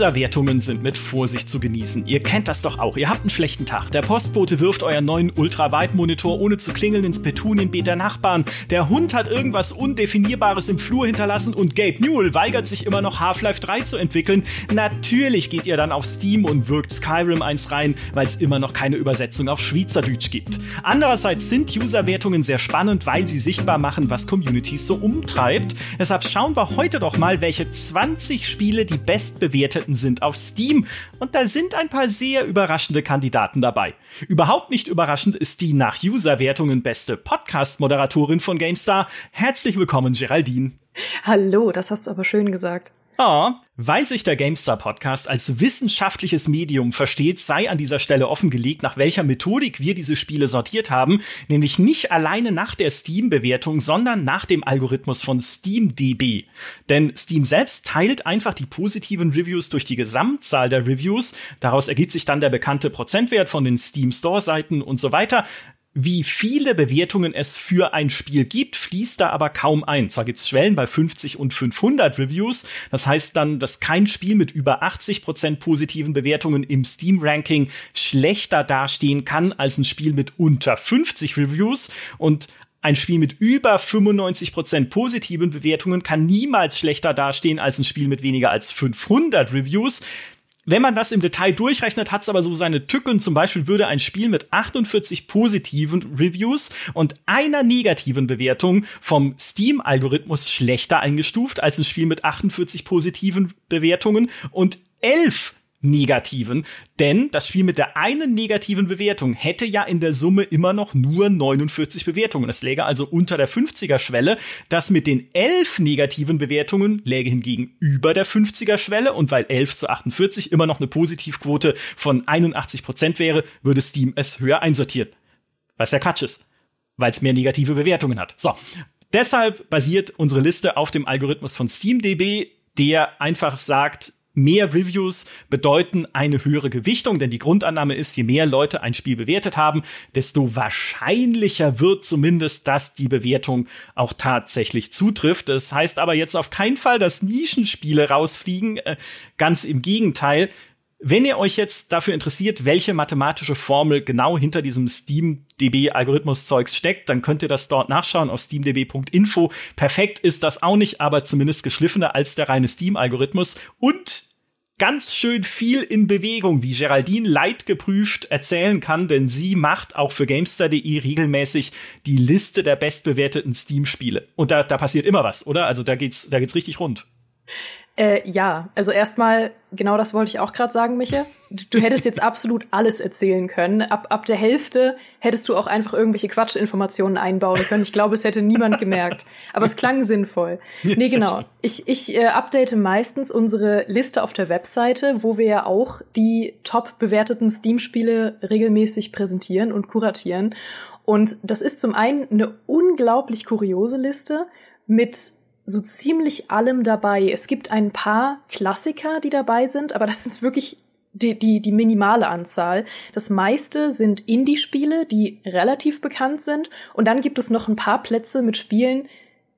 User-Wertungen sind mit Vorsicht zu genießen. Ihr kennt das doch auch. Ihr habt einen schlechten Tag. Der Postbote wirft euren neuen Ultraweitmonitor ohne zu klingeln ins Petunienbeet der Nachbarn. Der Hund hat irgendwas Undefinierbares im Flur hinterlassen und Gabe Newell weigert sich immer noch Half-Life 3 zu entwickeln. Natürlich geht ihr dann auf Steam und wirkt Skyrim eins rein, weil es immer noch keine Übersetzung auf Schweizerdeutsch gibt. Andererseits sind User-Wertungen sehr spannend, weil sie sichtbar machen, was Communities so umtreibt. Deshalb schauen wir heute doch mal, welche 20 Spiele die bestbewerteten bewerteten sind auf Steam. Und da sind ein paar sehr überraschende Kandidaten dabei. Überhaupt nicht überraschend ist die nach User-Wertungen beste Podcast-Moderatorin von GameStar. Herzlich willkommen, Geraldine. Hallo, das hast du aber schön gesagt. Ja, weil sich der GameStar Podcast als wissenschaftliches Medium versteht, sei an dieser Stelle offengelegt, nach welcher Methodik wir diese Spiele sortiert haben, nämlich nicht alleine nach der Steam-Bewertung, sondern nach dem Algorithmus von SteamDB. Denn Steam selbst teilt einfach die positiven Reviews durch die Gesamtzahl der Reviews. Daraus ergibt sich dann der bekannte Prozentwert von den Steam Store-Seiten und so weiter. Wie viele Bewertungen es für ein Spiel gibt, fließt da aber kaum ein. Zwar gibt's Schwellen bei 50 und 500 Reviews. Das heißt dann, dass kein Spiel mit über 80 Prozent positiven Bewertungen im Steam-Ranking schlechter dastehen kann als ein Spiel mit unter 50 Reviews. Und ein Spiel mit über 95 Prozent positiven Bewertungen kann niemals schlechter dastehen als ein Spiel mit weniger als 500 Reviews. Wenn man das im Detail durchrechnet, hat es aber so seine Tücken. Zum Beispiel würde ein Spiel mit 48 positiven Reviews und einer negativen Bewertung vom Steam-Algorithmus schlechter eingestuft als ein Spiel mit 48 positiven Bewertungen und elf negativen, denn das Spiel mit der einen negativen Bewertung hätte ja in der Summe immer noch nur 49 Bewertungen. Es läge also unter der 50er-Schwelle. Das mit den elf negativen Bewertungen läge hingegen über der 50er-Schwelle und weil 11 zu 48 immer noch eine Positivquote von 81 Prozent wäre, würde Steam es höher einsortieren. Was ja Quatsch ist, weil es mehr negative Bewertungen hat. So. Deshalb basiert unsere Liste auf dem Algorithmus von SteamDB, der einfach sagt, mehr Reviews bedeuten eine höhere Gewichtung, denn die Grundannahme ist, je mehr Leute ein Spiel bewertet haben, desto wahrscheinlicher wird zumindest, dass die Bewertung auch tatsächlich zutrifft. Das heißt aber jetzt auf keinen Fall, dass Nischenspiele rausfliegen. Äh, ganz im Gegenteil. Wenn ihr euch jetzt dafür interessiert, welche mathematische Formel genau hinter diesem SteamDB-Algorithmus-Zeugs steckt, dann könnt ihr das dort nachschauen auf steamdb.info. Perfekt ist das auch nicht, aber zumindest geschliffener als der reine Steam-Algorithmus. Und ganz schön viel in Bewegung, wie Geraldine leidgeprüft erzählen kann, denn sie macht auch für Gamestar.de regelmäßig die Liste der bestbewerteten Steam-Spiele. Und da, da passiert immer was, oder? Also da geht's, da geht's richtig rund. Äh, ja, also erstmal, genau das wollte ich auch gerade sagen, Micha. Du, du, hättest jetzt absolut alles erzählen können. Ab, ab der Hälfte hättest du auch einfach irgendwelche Quatschinformationen einbauen können. Ich glaube, es hätte niemand gemerkt. Aber es klang sinnvoll. Nee, genau. Ich, ich äh, update meistens unsere Liste auf der Webseite, wo wir ja auch die top bewerteten Steam-Spiele regelmäßig präsentieren und kuratieren. Und das ist zum einen eine unglaublich kuriose Liste mit so ziemlich allem dabei. Es gibt ein paar Klassiker, die dabei sind, aber das ist wirklich die, die, die minimale Anzahl. Das meiste sind Indie-Spiele, die relativ bekannt sind. Und dann gibt es noch ein paar Plätze mit Spielen,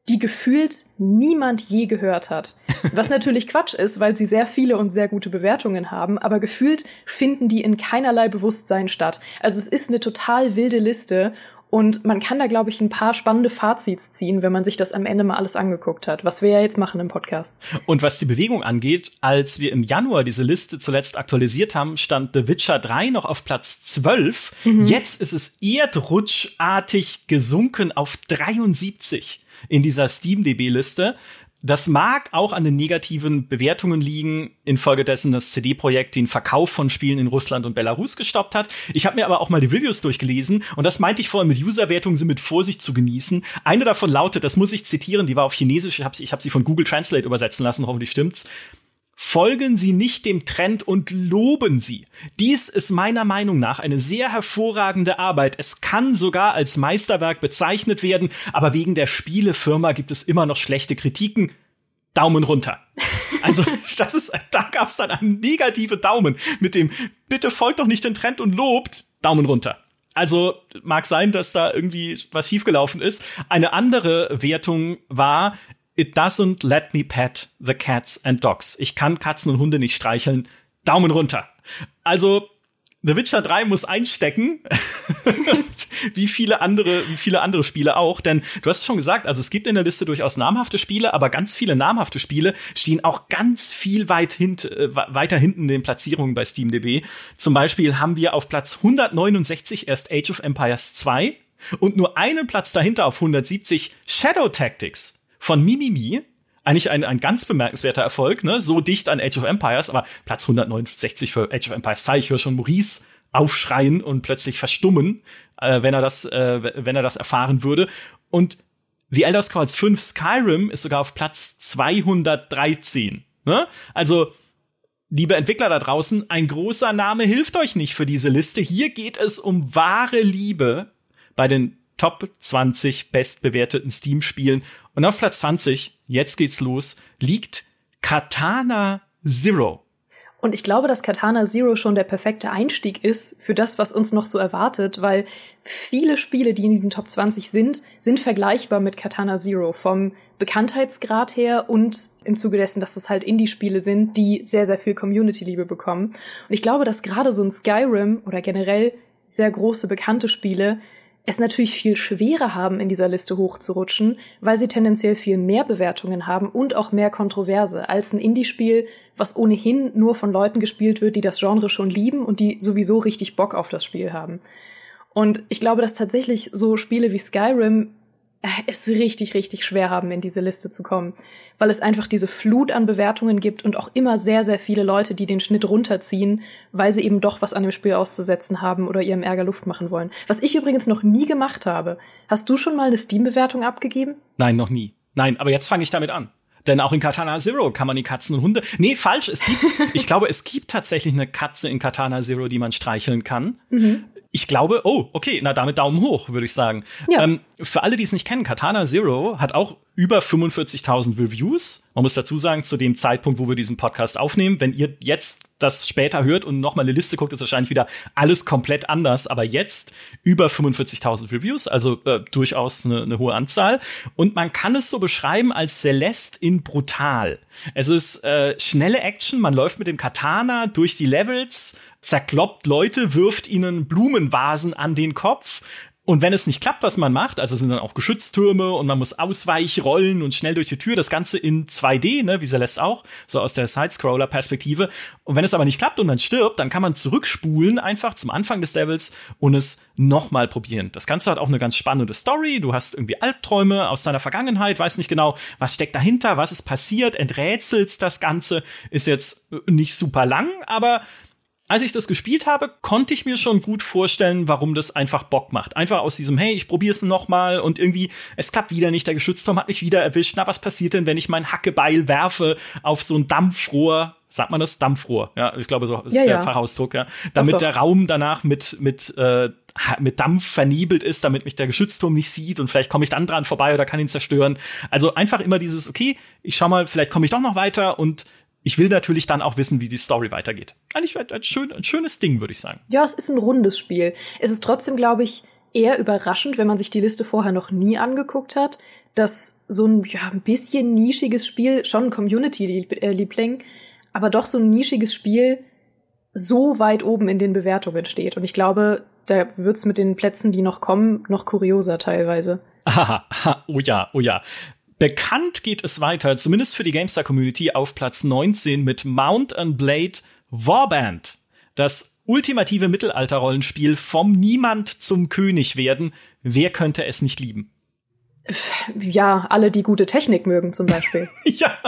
die gefühlt niemand je gehört hat. Was natürlich Quatsch ist, weil sie sehr viele und sehr gute Bewertungen haben, aber gefühlt finden die in keinerlei Bewusstsein statt. Also es ist eine total wilde Liste und man kann da, glaube ich, ein paar spannende Fazits ziehen, wenn man sich das am Ende mal alles angeguckt hat, was wir ja jetzt machen im Podcast. Und was die Bewegung angeht, als wir im Januar diese Liste zuletzt aktualisiert haben, stand The Witcher 3 noch auf Platz 12. Mhm. Jetzt ist es erdrutschartig gesunken auf 73 in dieser Steam-DB-Liste. Das mag auch an den negativen Bewertungen liegen, infolgedessen das CD-Projekt den Verkauf von Spielen in Russland und Belarus gestoppt hat. Ich habe mir aber auch mal die Reviews durchgelesen und das meinte ich vorhin mit User-Wertungen sind mit Vorsicht zu genießen. Eine davon lautet, das muss ich zitieren, die war auf Chinesisch, ich habe sie, hab sie von Google Translate übersetzen lassen, hoffentlich stimmt's. Folgen Sie nicht dem Trend und loben Sie. Dies ist meiner Meinung nach eine sehr hervorragende Arbeit. Es kann sogar als Meisterwerk bezeichnet werden, aber wegen der Spielefirma gibt es immer noch schlechte Kritiken. Daumen runter. Also, das ist, da gab es dann einen negative Daumen mit dem Bitte folgt doch nicht den Trend und lobt. Daumen runter. Also mag sein, dass da irgendwie was schiefgelaufen ist. Eine andere Wertung war, It doesn't let me pet the cats and dogs. Ich kann Katzen und Hunde nicht streicheln. Daumen runter. Also The Witcher 3 muss einstecken, wie viele andere, wie viele andere Spiele auch, denn du hast schon gesagt, also es gibt in der Liste durchaus namhafte Spiele, aber ganz viele namhafte Spiele stehen auch ganz viel weit hint, äh, weiter hinten in den Platzierungen bei SteamDB. Zum Beispiel haben wir auf Platz 169 erst Age of Empires 2 und nur einen Platz dahinter auf 170 Shadow Tactics von Mimimi eigentlich ein, ein ganz bemerkenswerter Erfolg, ne? So dicht an Age of Empires, aber Platz 169 für Age of Empires 2. Ich höre schon Maurice aufschreien und plötzlich verstummen, äh, wenn er das, äh, wenn er das erfahren würde. Und The Elder Scrolls 5 Skyrim ist sogar auf Platz 213. Ne? Also, liebe Entwickler da draußen, ein großer Name hilft euch nicht für diese Liste. Hier geht es um wahre Liebe bei den Top 20 bestbewerteten Steam-Spielen. Und auf Platz 20, jetzt geht's los, liegt Katana Zero. Und ich glaube, dass Katana Zero schon der perfekte Einstieg ist für das, was uns noch so erwartet, weil viele Spiele, die in diesen Top 20 sind, sind vergleichbar mit Katana Zero vom Bekanntheitsgrad her und im Zuge dessen, dass das halt Indie-Spiele sind, die sehr, sehr viel Community-Liebe bekommen. Und ich glaube, dass gerade so ein Skyrim oder generell sehr große bekannte Spiele es natürlich viel schwerer haben, in dieser Liste hochzurutschen, weil sie tendenziell viel mehr Bewertungen haben und auch mehr Kontroverse als ein Indie-Spiel, was ohnehin nur von Leuten gespielt wird, die das Genre schon lieben und die sowieso richtig Bock auf das Spiel haben. Und ich glaube, dass tatsächlich so Spiele wie Skyrim es richtig, richtig schwer haben, in diese Liste zu kommen weil es einfach diese Flut an Bewertungen gibt und auch immer sehr, sehr viele Leute, die den Schnitt runterziehen, weil sie eben doch was an dem Spiel auszusetzen haben oder ihrem Ärger Luft machen wollen. Was ich übrigens noch nie gemacht habe. Hast du schon mal eine Steam-Bewertung abgegeben? Nein, noch nie. Nein, aber jetzt fange ich damit an. Denn auch in Katana Zero kann man die Katzen und Hunde. Nee, falsch. Es gibt, ich glaube, es gibt tatsächlich eine Katze in Katana Zero, die man streicheln kann. Mhm ich glaube, oh, okay, na damit Daumen hoch, würde ich sagen. Ja. Ähm, für alle, die es nicht kennen, Katana Zero hat auch über 45.000 Reviews. Man muss dazu sagen, zu dem Zeitpunkt, wo wir diesen Podcast aufnehmen, wenn ihr jetzt das später hört und noch mal eine Liste guckt, ist wahrscheinlich wieder alles komplett anders. Aber jetzt über 45.000 Reviews, also äh, durchaus eine, eine hohe Anzahl. Und man kann es so beschreiben als Celeste in brutal. Es ist äh, schnelle Action, man läuft mit dem Katana durch die Levels, zerkloppt Leute, wirft ihnen Blumenvasen an den Kopf, und wenn es nicht klappt, was man macht, also sind dann auch Geschütztürme und man muss ausweichrollen und schnell durch die Tür, das Ganze in 2D, ne, wie Celeste auch, so aus der Sidescroller-Perspektive. Und wenn es aber nicht klappt und man stirbt, dann kann man zurückspulen einfach zum Anfang des Levels und es nochmal probieren. Das Ganze hat auch eine ganz spannende Story. Du hast irgendwie Albträume aus deiner Vergangenheit, weißt nicht genau, was steckt dahinter, was ist passiert, enträtselst das Ganze. Ist jetzt nicht super lang, aber als ich das gespielt habe, konnte ich mir schon gut vorstellen, warum das einfach Bock macht. Einfach aus diesem, hey, ich probiere es nochmal und irgendwie, es klappt wieder nicht, der Geschützturm hat mich wieder erwischt. Na, was passiert denn, wenn ich mein Hackebeil werfe auf so ein Dampfrohr? Sagt man das? Dampfrohr. Ja, ich glaube, so ist ja, der ja. Fachausdruck, ja. Damit doch, doch. der Raum danach mit, mit, äh, mit Dampf vernebelt ist, damit mich der Geschützturm nicht sieht und vielleicht komme ich dann dran vorbei oder kann ihn zerstören. Also einfach immer dieses, okay, ich schau mal, vielleicht komme ich doch noch weiter und ich will natürlich dann auch wissen, wie die Story weitergeht. Eigentlich ein, schön, ein schönes Ding, würde ich sagen. Ja, es ist ein rundes Spiel. Es ist trotzdem, glaube ich, eher überraschend, wenn man sich die Liste vorher noch nie angeguckt hat, dass so ein ja, ein bisschen nischiges Spiel, schon Community-Liebling, aber doch so ein nischiges Spiel so weit oben in den Bewertungen steht. Und ich glaube, da wird's mit den Plätzen, die noch kommen, noch kurioser teilweise. Aha, oh ja, oh ja. Bekannt geht es weiter, zumindest für die GameStar-Community, auf Platz 19 mit Mount and Blade Warband. Das ultimative Mittelalter-Rollenspiel vom Niemand zum König werden. Wer könnte es nicht lieben? Ja, alle, die gute Technik mögen, zum Beispiel. ja.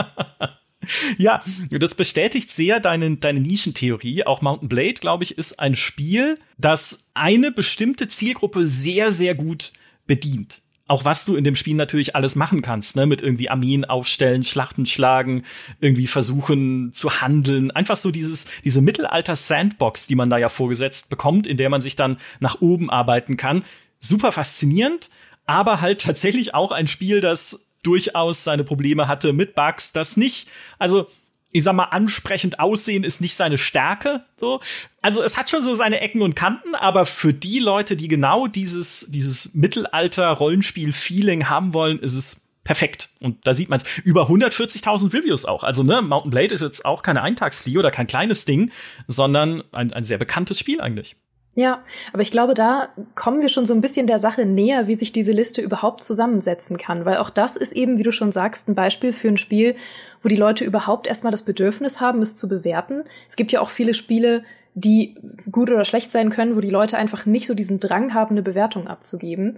Ja, das bestätigt sehr deine, deine Nischentheorie. Auch Mountain Blade, glaube ich, ist ein Spiel, das eine bestimmte Zielgruppe sehr, sehr gut bedient auch was du in dem Spiel natürlich alles machen kannst, ne, mit irgendwie Armeen aufstellen, Schlachten schlagen, irgendwie versuchen zu handeln, einfach so dieses diese Mittelalter Sandbox, die man da ja vorgesetzt bekommt, in der man sich dann nach oben arbeiten kann. Super faszinierend, aber halt tatsächlich auch ein Spiel, das durchaus seine Probleme hatte mit Bugs, das nicht, also ich sag mal, ansprechend aussehen ist nicht seine Stärke. So. Also es hat schon so seine Ecken und Kanten, aber für die Leute, die genau dieses, dieses Mittelalter-Rollenspiel-Feeling haben wollen, ist es perfekt. Und da sieht man es. Über 140.000 Reviews auch. Also, ne, Mountain Blade ist jetzt auch keine Eintagsfliege oder kein kleines Ding, sondern ein, ein sehr bekanntes Spiel eigentlich. Ja, aber ich glaube, da kommen wir schon so ein bisschen der Sache näher, wie sich diese Liste überhaupt zusammensetzen kann. Weil auch das ist eben, wie du schon sagst, ein Beispiel für ein Spiel, wo die Leute überhaupt erstmal das Bedürfnis haben, es zu bewerten. Es gibt ja auch viele Spiele, die gut oder schlecht sein können, wo die Leute einfach nicht so diesen Drang haben, eine Bewertung abzugeben.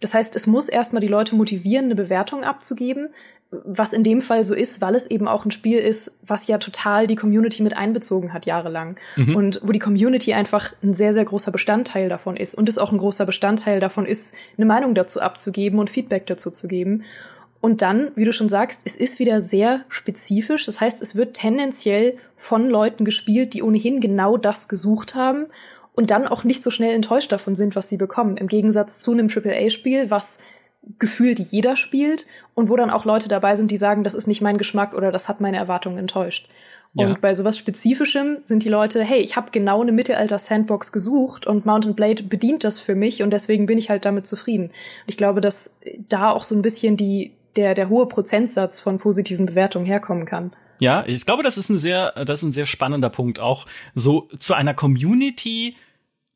Das heißt, es muss erstmal die Leute motivieren, eine Bewertung abzugeben, was in dem Fall so ist, weil es eben auch ein Spiel ist, was ja total die Community mit einbezogen hat jahrelang mhm. und wo die Community einfach ein sehr sehr großer Bestandteil davon ist und es auch ein großer Bestandteil davon ist, eine Meinung dazu abzugeben und Feedback dazu zu geben. Und dann, wie du schon sagst, es ist wieder sehr spezifisch. Das heißt, es wird tendenziell von Leuten gespielt, die ohnehin genau das gesucht haben und dann auch nicht so schnell enttäuscht davon sind, was sie bekommen. Im Gegensatz zu einem AAA-Spiel, was gefühlt jeder spielt und wo dann auch Leute dabei sind, die sagen, das ist nicht mein Geschmack oder das hat meine Erwartungen enttäuscht. Und ja. bei sowas Spezifischem sind die Leute, hey, ich habe genau eine Mittelalter-Sandbox gesucht und Mountain Blade bedient das für mich und deswegen bin ich halt damit zufrieden. Und ich glaube, dass da auch so ein bisschen die, der, der hohe Prozentsatz von positiven Bewertungen herkommen kann. Ja, ich glaube, das ist ein sehr, das ist ein sehr spannender Punkt auch. So zu einer Community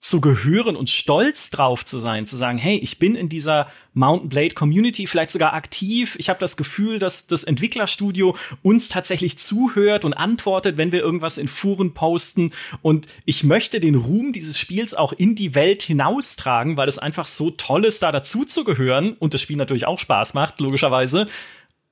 zu gehören und stolz drauf zu sein, zu sagen, hey, ich bin in dieser Mountain Blade Community vielleicht sogar aktiv. Ich habe das Gefühl, dass das Entwicklerstudio uns tatsächlich zuhört und antwortet, wenn wir irgendwas in Foren posten. Und ich möchte den Ruhm dieses Spiels auch in die Welt hinaustragen, weil es einfach so toll ist, da dazu zu gehören und das Spiel natürlich auch Spaß macht, logischerweise.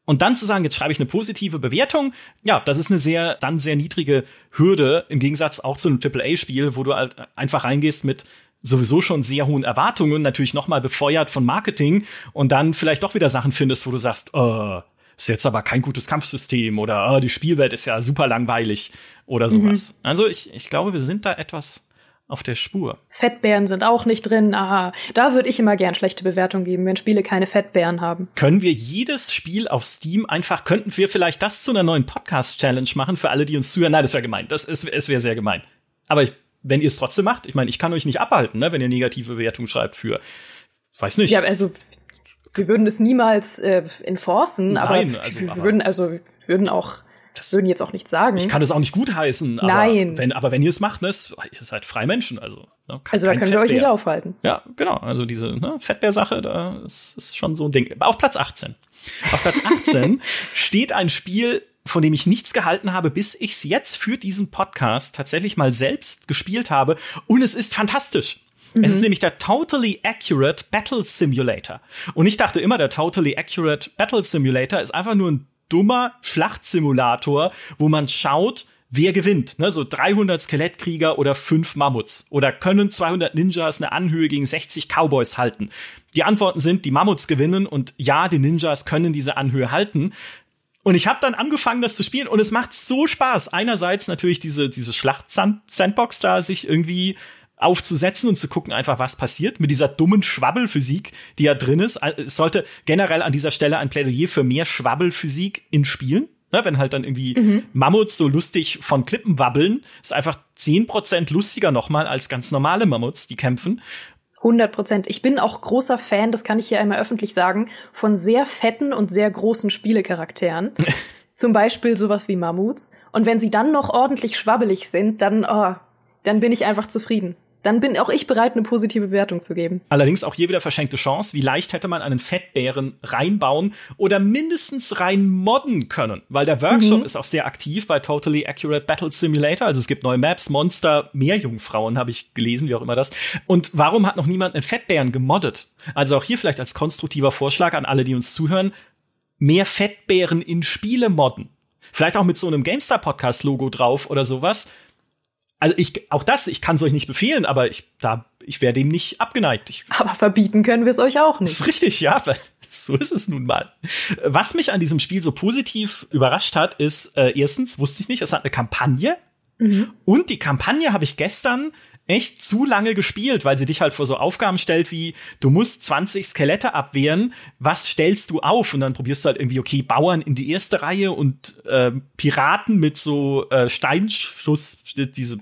Und dann zu sagen, jetzt schreibe ich eine positive Bewertung, ja, das ist eine sehr, dann sehr niedrige Hürde, im Gegensatz auch zu einem AAA-Spiel, wo du halt einfach reingehst mit sowieso schon sehr hohen Erwartungen, natürlich nochmal befeuert von Marketing und dann vielleicht doch wieder Sachen findest, wo du sagst, äh, ist jetzt aber kein gutes Kampfsystem oder oh, die Spielwelt ist ja super langweilig oder sowas. Mhm. Also ich, ich glaube, wir sind da etwas auf der Spur. Fettbären sind auch nicht drin. Aha, da würde ich immer gern schlechte Bewertungen geben, wenn Spiele keine Fettbären haben. Können wir jedes Spiel auf Steam einfach, könnten wir vielleicht das zu einer neuen Podcast-Challenge machen für alle, die uns zuhören? Nein, das wäre gemein. Das ist, es wäre sehr gemein. Aber ich, wenn ihr es trotzdem macht, ich meine, ich kann euch nicht abhalten, ne, wenn ihr negative Bewertungen schreibt für, weiß nicht. Ja, also wir würden es niemals äh, enforcen, Nein, aber also, wir würden also wir würden auch das würden jetzt auch nicht sagen. Ich kann es auch nicht gutheißen. Aber Nein. Wenn, aber wenn ihr es macht, ne, ihr seid freie Menschen. Also, ne, also da können Fettbär. wir euch nicht aufhalten. Ja, genau. Also diese ne, Fettbär-Sache, da ist, ist schon so ein Ding. Auf Platz 18. Auf Platz 18 steht ein Spiel, von dem ich nichts gehalten habe, bis ich es jetzt für diesen Podcast tatsächlich mal selbst gespielt habe. Und es ist fantastisch. Mhm. Es ist mhm. nämlich der Totally Accurate Battle Simulator. Und ich dachte immer, der Totally Accurate Battle Simulator ist einfach nur ein dummer Schlachtsimulator, wo man schaut, wer gewinnt. Ne? So 300 Skelettkrieger oder fünf Mammuts. Oder können 200 Ninjas eine Anhöhe gegen 60 Cowboys halten? Die Antworten sind, die Mammuts gewinnen und ja, die Ninjas können diese Anhöhe halten. Und ich habe dann angefangen, das zu spielen und es macht so Spaß. Einerseits natürlich diese, diese Schlacht-Sandbox da sich irgendwie aufzusetzen und zu gucken einfach, was passiert mit dieser dummen Schwabbelphysik, die ja drin ist. Es sollte generell an dieser Stelle ein Plädoyer für mehr Schwabbelphysik in Spielen. Ne, wenn halt dann irgendwie mhm. Mammuts so lustig von Klippen wabbeln, ist einfach zehn Prozent lustiger nochmal als ganz normale Mammuts, die kämpfen. 100 Prozent. Ich bin auch großer Fan, das kann ich hier einmal öffentlich sagen, von sehr fetten und sehr großen Spielecharakteren. Zum Beispiel sowas wie Mammuts. Und wenn sie dann noch ordentlich schwabbelig sind, dann, oh, dann bin ich einfach zufrieden dann bin auch ich bereit, eine positive Bewertung zu geben. Allerdings auch hier wieder verschenkte Chance. Wie leicht hätte man einen Fettbären reinbauen oder mindestens rein modden können? Weil der Workshop mhm. ist auch sehr aktiv bei Totally Accurate Battle Simulator. Also es gibt neue Maps, Monster, Meerjungfrauen habe ich gelesen, wie auch immer das. Und warum hat noch niemand einen Fettbären gemoddet? Also auch hier vielleicht als konstruktiver Vorschlag an alle, die uns zuhören, mehr Fettbären in Spiele modden. Vielleicht auch mit so einem GameStar-Podcast-Logo drauf oder sowas also ich, auch das, ich kann es euch nicht befehlen, aber ich, da, ich wäre dem nicht abgeneigt. Ich, aber verbieten können wir es euch auch nicht. Das ist richtig, ja. So ist es nun mal. Was mich an diesem Spiel so positiv überrascht hat, ist, äh, erstens, wusste ich nicht, es hat eine Kampagne. Mhm. Und die Kampagne habe ich gestern echt zu lange gespielt, weil sie dich halt vor so Aufgaben stellt wie, du musst 20 Skelette abwehren, was stellst du auf? Und dann probierst du halt irgendwie, okay, Bauern in die erste Reihe und äh, Piraten mit so äh, Steinschuss, diese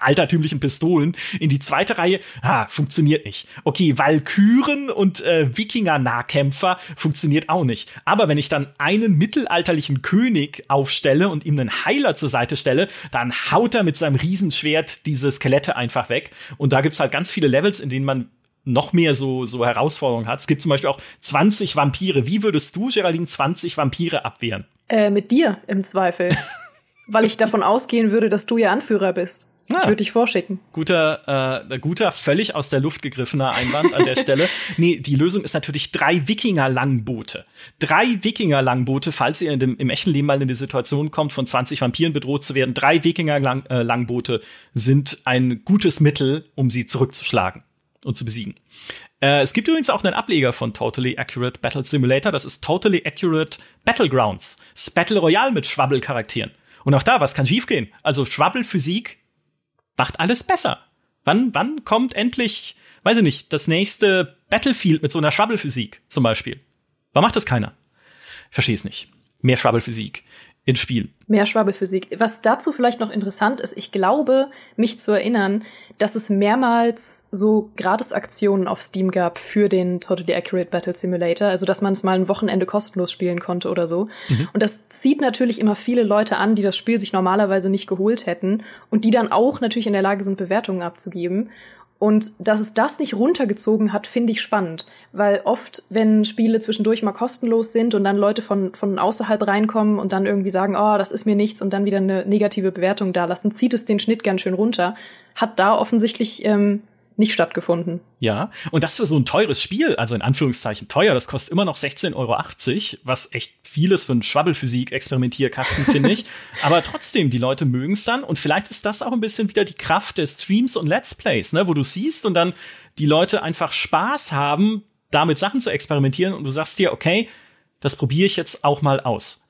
altertümlichen Pistolen in die zweite Reihe. Ah, funktioniert nicht. Okay, Valkyren und äh, Wikinger-Nahkämpfer funktioniert auch nicht. Aber wenn ich dann einen mittelalterlichen König aufstelle und ihm einen Heiler zur Seite stelle, dann haut er mit seinem Riesenschwert diese Skelette Skelette einfach weg. Und da gibt's halt ganz viele Levels, in denen man noch mehr so, so Herausforderungen hat. Es gibt zum Beispiel auch 20 Vampire. Wie würdest du, Geraldine, 20 Vampire abwehren? Äh, mit dir im Zweifel. Weil ich davon ausgehen würde, dass du ihr Anführer bist. Ah, ich würde dich vorschicken. Guter, äh, guter, völlig aus der Luft gegriffener Einwand an der Stelle. Nee, die Lösung ist natürlich drei Wikinger-Langboote. Drei Wikinger-Langboote, falls ihr in dem, im echten Leben mal in die Situation kommt, von 20 Vampiren bedroht zu werden. Drei Wikinger-Langboote äh, sind ein gutes Mittel, um sie zurückzuschlagen und zu besiegen. Äh, es gibt übrigens auch einen Ableger von Totally Accurate Battle Simulator. Das ist Totally Accurate Battlegrounds. Das Battle Royale mit Schwabbel-Charakteren. Und auch da, was kann schiefgehen? Also Schwabbel-Physik macht alles besser. Wann, wann kommt endlich, weiß ich nicht, das nächste Battlefield mit so einer Schwabbelphysik zum Beispiel? Warum macht das keiner? Verstehe es nicht. Mehr Schwabbelphysik ins Spiel. Mehr Schwabbelphysik. Was dazu vielleicht noch interessant ist, ich glaube, mich zu erinnern, dass es mehrmals so Gratisaktionen auf Steam gab für den Totally Accurate Battle Simulator, also dass man es mal ein Wochenende kostenlos spielen konnte oder so. Mhm. Und das zieht natürlich immer viele Leute an, die das Spiel sich normalerweise nicht geholt hätten und die dann auch natürlich in der Lage sind, Bewertungen abzugeben. Und dass es das nicht runtergezogen hat, finde ich spannend. Weil oft, wenn Spiele zwischendurch mal kostenlos sind und dann Leute von, von außerhalb reinkommen und dann irgendwie sagen, oh, das ist mir nichts und dann wieder eine negative Bewertung dalassen, zieht es den Schnitt ganz schön runter. Hat da offensichtlich ähm, nicht stattgefunden. Ja, und das für so ein teures Spiel, also in Anführungszeichen teuer, das kostet immer noch 16,80 Euro, was echt vieles für einen Schwabbelphysik-Experimentierkasten, finde ich. Aber trotzdem, die Leute mögen es dann und vielleicht ist das auch ein bisschen wieder die Kraft des Streams und Let's Plays, ne, wo du siehst und dann die Leute einfach Spaß haben, damit Sachen zu experimentieren und du sagst dir, okay, das probiere ich jetzt auch mal aus.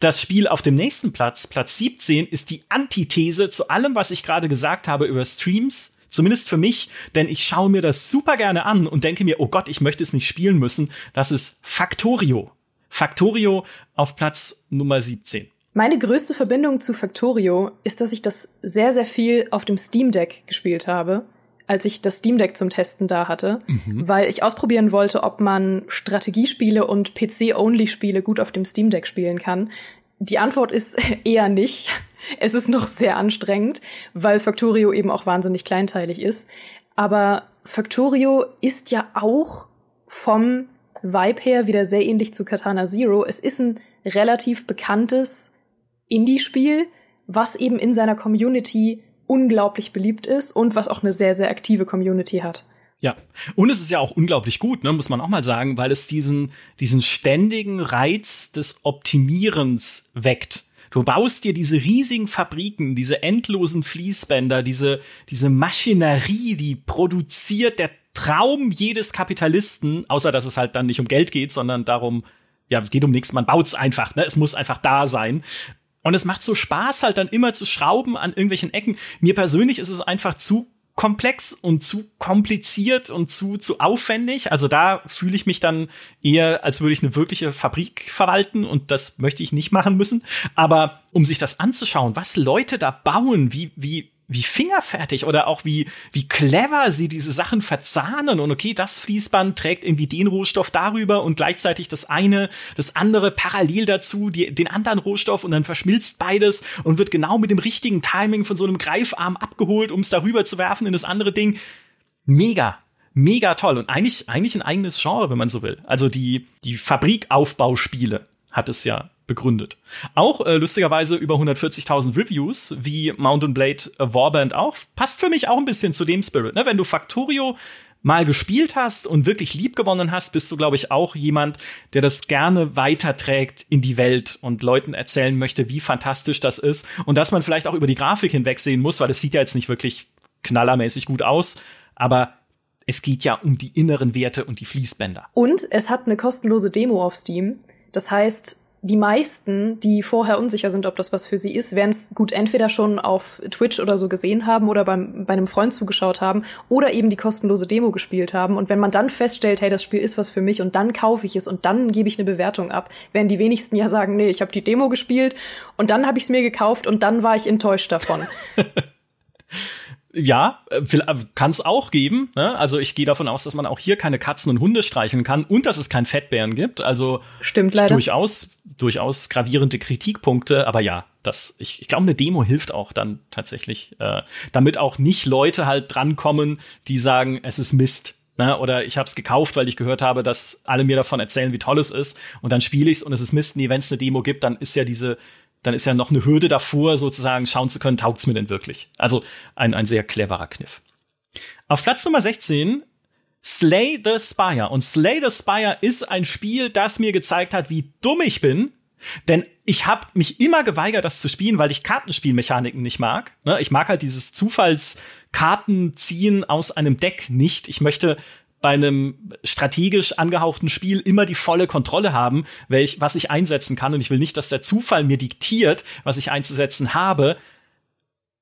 Das Spiel auf dem nächsten Platz, Platz 17, ist die Antithese zu allem, was ich gerade gesagt habe über Streams, Zumindest für mich, denn ich schaue mir das super gerne an und denke mir, oh Gott, ich möchte es nicht spielen müssen. Das ist Factorio. Factorio auf Platz Nummer 17. Meine größte Verbindung zu Factorio ist, dass ich das sehr, sehr viel auf dem Steam Deck gespielt habe, als ich das Steam Deck zum Testen da hatte, mhm. weil ich ausprobieren wollte, ob man Strategiespiele und PC-Only-Spiele gut auf dem Steam Deck spielen kann. Die Antwort ist eher nicht. Es ist noch sehr anstrengend, weil Factorio eben auch wahnsinnig kleinteilig ist. Aber Factorio ist ja auch vom Vibe her wieder sehr ähnlich zu Katana Zero. Es ist ein relativ bekanntes Indie-Spiel, was eben in seiner Community unglaublich beliebt ist und was auch eine sehr, sehr aktive Community hat. Ja, und es ist ja auch unglaublich gut, ne, muss man auch mal sagen, weil es diesen, diesen ständigen Reiz des Optimierens weckt. Du baust dir diese riesigen Fabriken, diese endlosen Fließbänder, diese, diese Maschinerie, die produziert der Traum jedes Kapitalisten, außer dass es halt dann nicht um Geld geht, sondern darum, ja, geht um nichts, man baut's einfach, ne? Es muss einfach da sein. Und es macht so Spaß, halt dann immer zu schrauben an irgendwelchen Ecken. Mir persönlich ist es einfach zu komplex und zu kompliziert und zu, zu aufwendig. Also da fühle ich mich dann eher, als würde ich eine wirkliche Fabrik verwalten und das möchte ich nicht machen müssen. Aber um sich das anzuschauen, was Leute da bauen, wie, wie, wie fingerfertig oder auch wie, wie clever sie diese Sachen verzahnen und okay, das Fließband trägt irgendwie den Rohstoff darüber und gleichzeitig das eine, das andere parallel dazu, die, den anderen Rohstoff und dann verschmilzt beides und wird genau mit dem richtigen Timing von so einem Greifarm abgeholt, um es darüber zu werfen in das andere Ding. Mega, mega toll und eigentlich, eigentlich ein eigenes Genre, wenn man so will. Also die, die Fabrikaufbauspiele hat es ja begründet. Auch äh, lustigerweise über 140.000 Reviews, wie Mountain Blade äh, Warband auch. Passt für mich auch ein bisschen zu dem Spirit. Ne? Wenn du Factorio mal gespielt hast und wirklich lieb gewonnen hast, bist du, glaube ich, auch jemand, der das gerne weiterträgt in die Welt und Leuten erzählen möchte, wie fantastisch das ist und dass man vielleicht auch über die Grafik hinwegsehen muss, weil es sieht ja jetzt nicht wirklich knallermäßig gut aus, aber es geht ja um die inneren Werte und die Fließbänder. Und es hat eine kostenlose Demo auf Steam. Das heißt, die meisten, die vorher unsicher sind, ob das was für sie ist, werden es gut entweder schon auf Twitch oder so gesehen haben oder beim, bei einem Freund zugeschaut haben oder eben die kostenlose Demo gespielt haben. Und wenn man dann feststellt, hey, das Spiel ist was für mich und dann kaufe ich es und dann gebe ich eine Bewertung ab, werden die wenigsten ja sagen, nee, ich habe die Demo gespielt und dann habe ich es mir gekauft und dann war ich enttäuscht davon. Ja, äh, äh, kann es auch geben. Ne? Also ich gehe davon aus, dass man auch hier keine Katzen und Hunde streicheln kann und dass es keinen Fettbären gibt. Also stimmt leider. Durchaus, durchaus gravierende Kritikpunkte. Aber ja, das, ich, ich glaube, eine Demo hilft auch dann tatsächlich, äh, damit auch nicht Leute halt drankommen, die sagen, es ist Mist. Ne? Oder ich habe es gekauft, weil ich gehört habe, dass alle mir davon erzählen, wie toll es ist. Und dann spiele ich es und es ist Mist. Nee, wenn es eine Demo gibt, dann ist ja diese dann ist ja noch eine Hürde davor, sozusagen schauen zu können, taugt's mir denn wirklich? Also ein, ein sehr cleverer Kniff. Auf Platz Nummer 16 Slay the Spire. Und Slay the Spire ist ein Spiel, das mir gezeigt hat, wie dumm ich bin. Denn ich habe mich immer geweigert, das zu spielen, weil ich Kartenspielmechaniken nicht mag. Ne, ich mag halt dieses Zufallskartenziehen aus einem Deck nicht. Ich möchte bei einem strategisch angehauchten Spiel immer die volle Kontrolle haben, welch, was ich einsetzen kann. Und ich will nicht, dass der Zufall mir diktiert, was ich einzusetzen habe.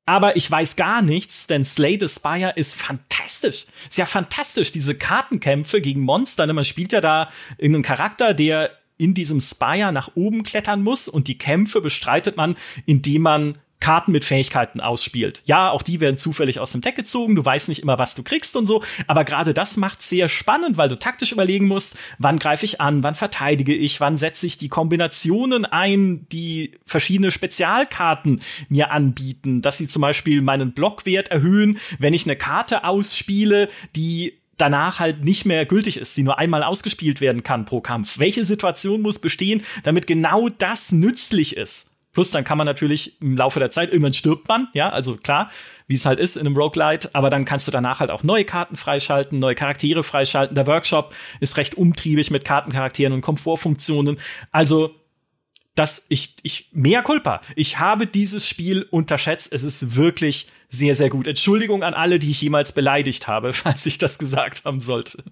Aber ich weiß gar nichts, denn Slay the Spire ist fantastisch. Ist ja fantastisch, diese Kartenkämpfe gegen Monster. Ne? Man spielt ja da irgendeinen Charakter, der in diesem Spire nach oben klettern muss und die Kämpfe bestreitet man, indem man Karten mit Fähigkeiten ausspielt. Ja, auch die werden zufällig aus dem Deck gezogen, du weißt nicht immer, was du kriegst und so, aber gerade das macht sehr spannend, weil du taktisch überlegen musst, wann greife ich an, wann verteidige ich, wann setze ich die Kombinationen ein, die verschiedene Spezialkarten mir anbieten, dass sie zum Beispiel meinen Blockwert erhöhen, wenn ich eine Karte ausspiele, die danach halt nicht mehr gültig ist, die nur einmal ausgespielt werden kann pro Kampf. Welche Situation muss bestehen, damit genau das nützlich ist? Plus dann kann man natürlich im Laufe der Zeit, irgendwann stirbt man, ja, also klar, wie es halt ist in einem Roguelite, aber dann kannst du danach halt auch neue Karten freischalten, neue Charaktere freischalten. Der Workshop ist recht umtriebig mit Kartencharakteren und Komfortfunktionen. Also das, ich, ich, mehr culpa. Ich habe dieses Spiel unterschätzt. Es ist wirklich sehr, sehr gut. Entschuldigung an alle, die ich jemals beleidigt habe, falls ich das gesagt haben sollte.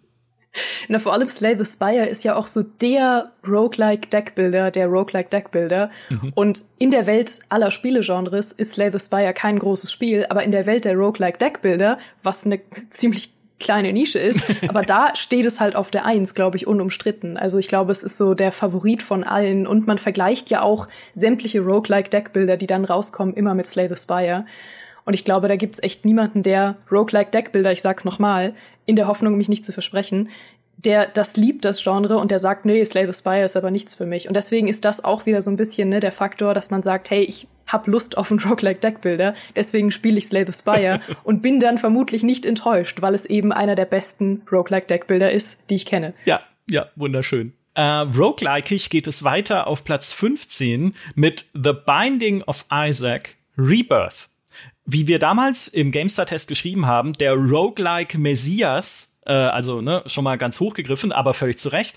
Na, vor allem Slay the Spire ist ja auch so der Roguelike Deckbuilder, der Roguelike Deckbuilder. Mhm. Und in der Welt aller Spielegenres ist Slay the Spire kein großes Spiel, aber in der Welt der Roguelike Deckbuilder, was eine ziemlich kleine Nische ist, aber da steht es halt auf der Eins, glaube ich, unumstritten. Also ich glaube, es ist so der Favorit von allen und man vergleicht ja auch sämtliche Roguelike Deckbuilder, die dann rauskommen, immer mit Slay the Spire. Und ich glaube, da gibt's echt niemanden, der Roguelike Deckbilder, ich sag's nochmal, in der Hoffnung, mich nicht zu versprechen, der das liebt, das Genre, und der sagt, nee, Slay the Spire ist aber nichts für mich. Und deswegen ist das auch wieder so ein bisschen ne, der Faktor, dass man sagt, hey, ich hab Lust auf einen Roguelike Deckbilder, deswegen spiele ich Slay the Spire und bin dann vermutlich nicht enttäuscht, weil es eben einer der besten Roguelike Deckbilder ist, die ich kenne. Ja, ja, wunderschön. Äh, roguelikeig geht es weiter auf Platz 15 mit The Binding of Isaac Rebirth wie wir damals im GameStar-Test geschrieben haben, der Roguelike Messias, äh, also ne, schon mal ganz hochgegriffen, aber völlig zu Recht.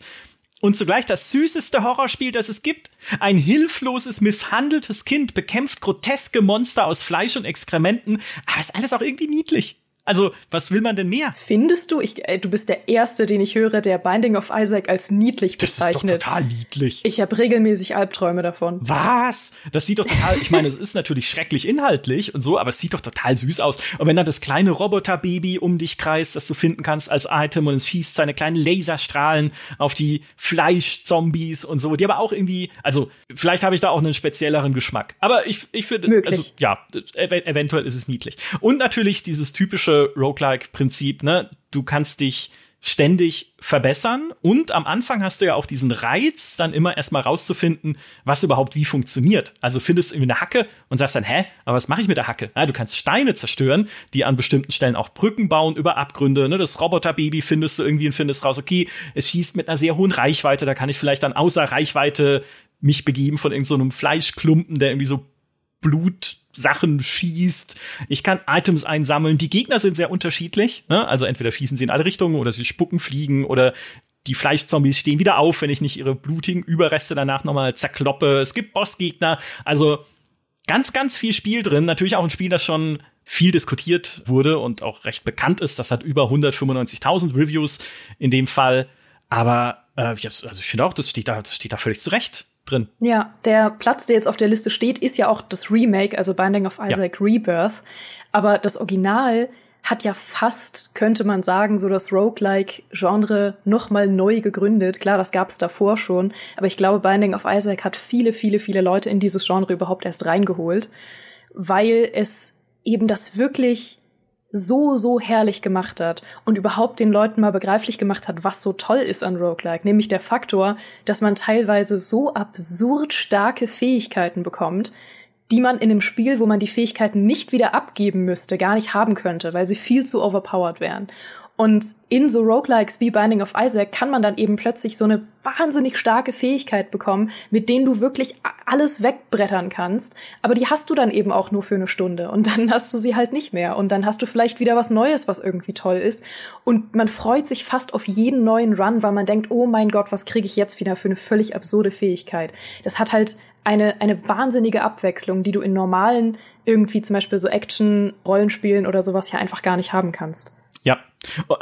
Und zugleich das süßeste Horrorspiel, das es gibt. Ein hilfloses, misshandeltes Kind bekämpft groteske Monster aus Fleisch und Exkrementen. Aber ist alles auch irgendwie niedlich. Also, was will man denn mehr? Findest du? Ich, äh, du bist der Erste, den ich höre, der Binding of Isaac als niedlich bezeichnet. Das ist doch total niedlich. Ich habe regelmäßig Albträume davon. Was? Das sieht doch total, ich meine, es ist natürlich schrecklich inhaltlich und so, aber es sieht doch total süß aus. Und wenn dann das kleine Roboterbaby um dich kreist, das du finden kannst als Item und es schießt seine kleinen Laserstrahlen auf die Fleischzombies und so, die aber auch irgendwie, also vielleicht habe ich da auch einen spezielleren Geschmack. Aber ich, ich finde, also, ja, eventuell ist es niedlich. Und natürlich dieses typische Roguelike-Prinzip, ne? Du kannst dich ständig verbessern und am Anfang hast du ja auch diesen Reiz, dann immer erstmal rauszufinden, was überhaupt wie funktioniert. Also findest du irgendwie eine Hacke und sagst dann, hä, aber was mache ich mit der Hacke? Ja, du kannst Steine zerstören, die an bestimmten Stellen auch Brücken bauen über Abgründe. Ne? Das Roboterbaby findest du irgendwie und findest raus, okay, es schießt mit einer sehr hohen Reichweite, da kann ich vielleicht dann außer Reichweite mich begeben von irgendeinem so Fleischklumpen, der irgendwie so Blut Sachen schießt. Ich kann Items einsammeln. Die Gegner sind sehr unterschiedlich. Ne? Also entweder schießen sie in alle Richtungen oder sie spucken, fliegen oder die Fleischzombies stehen wieder auf, wenn ich nicht ihre blutigen Überreste danach nochmal zerkloppe. Es gibt Bossgegner. Also ganz, ganz viel Spiel drin. Natürlich auch ein Spiel, das schon viel diskutiert wurde und auch recht bekannt ist. Das hat über 195.000 Reviews in dem Fall. Aber äh, also ich finde auch, das steht da, das steht da völlig zurecht drin. Ja, der Platz, der jetzt auf der Liste steht, ist ja auch das Remake, also Binding of Isaac ja. Rebirth. Aber das Original hat ja fast, könnte man sagen, so das Roguelike-Genre nochmal neu gegründet. Klar, das gab es davor schon, aber ich glaube, Binding of Isaac hat viele, viele, viele Leute in dieses Genre überhaupt erst reingeholt, weil es eben das wirklich so, so herrlich gemacht hat und überhaupt den Leuten mal begreiflich gemacht hat, was so toll ist an Roguelike, nämlich der Faktor, dass man teilweise so absurd starke Fähigkeiten bekommt, die man in einem Spiel, wo man die Fähigkeiten nicht wieder abgeben müsste, gar nicht haben könnte, weil sie viel zu overpowered wären. Und in so Roguelikes wie Binding of Isaac kann man dann eben plötzlich so eine wahnsinnig starke Fähigkeit bekommen, mit denen du wirklich alles wegbrettern kannst. Aber die hast du dann eben auch nur für eine Stunde. Und dann hast du sie halt nicht mehr. Und dann hast du vielleicht wieder was Neues, was irgendwie toll ist. Und man freut sich fast auf jeden neuen Run, weil man denkt, oh mein Gott, was kriege ich jetzt wieder für eine völlig absurde Fähigkeit. Das hat halt eine, eine wahnsinnige Abwechslung, die du in normalen, irgendwie zum Beispiel so Action-Rollenspielen oder sowas ja einfach gar nicht haben kannst. Ja.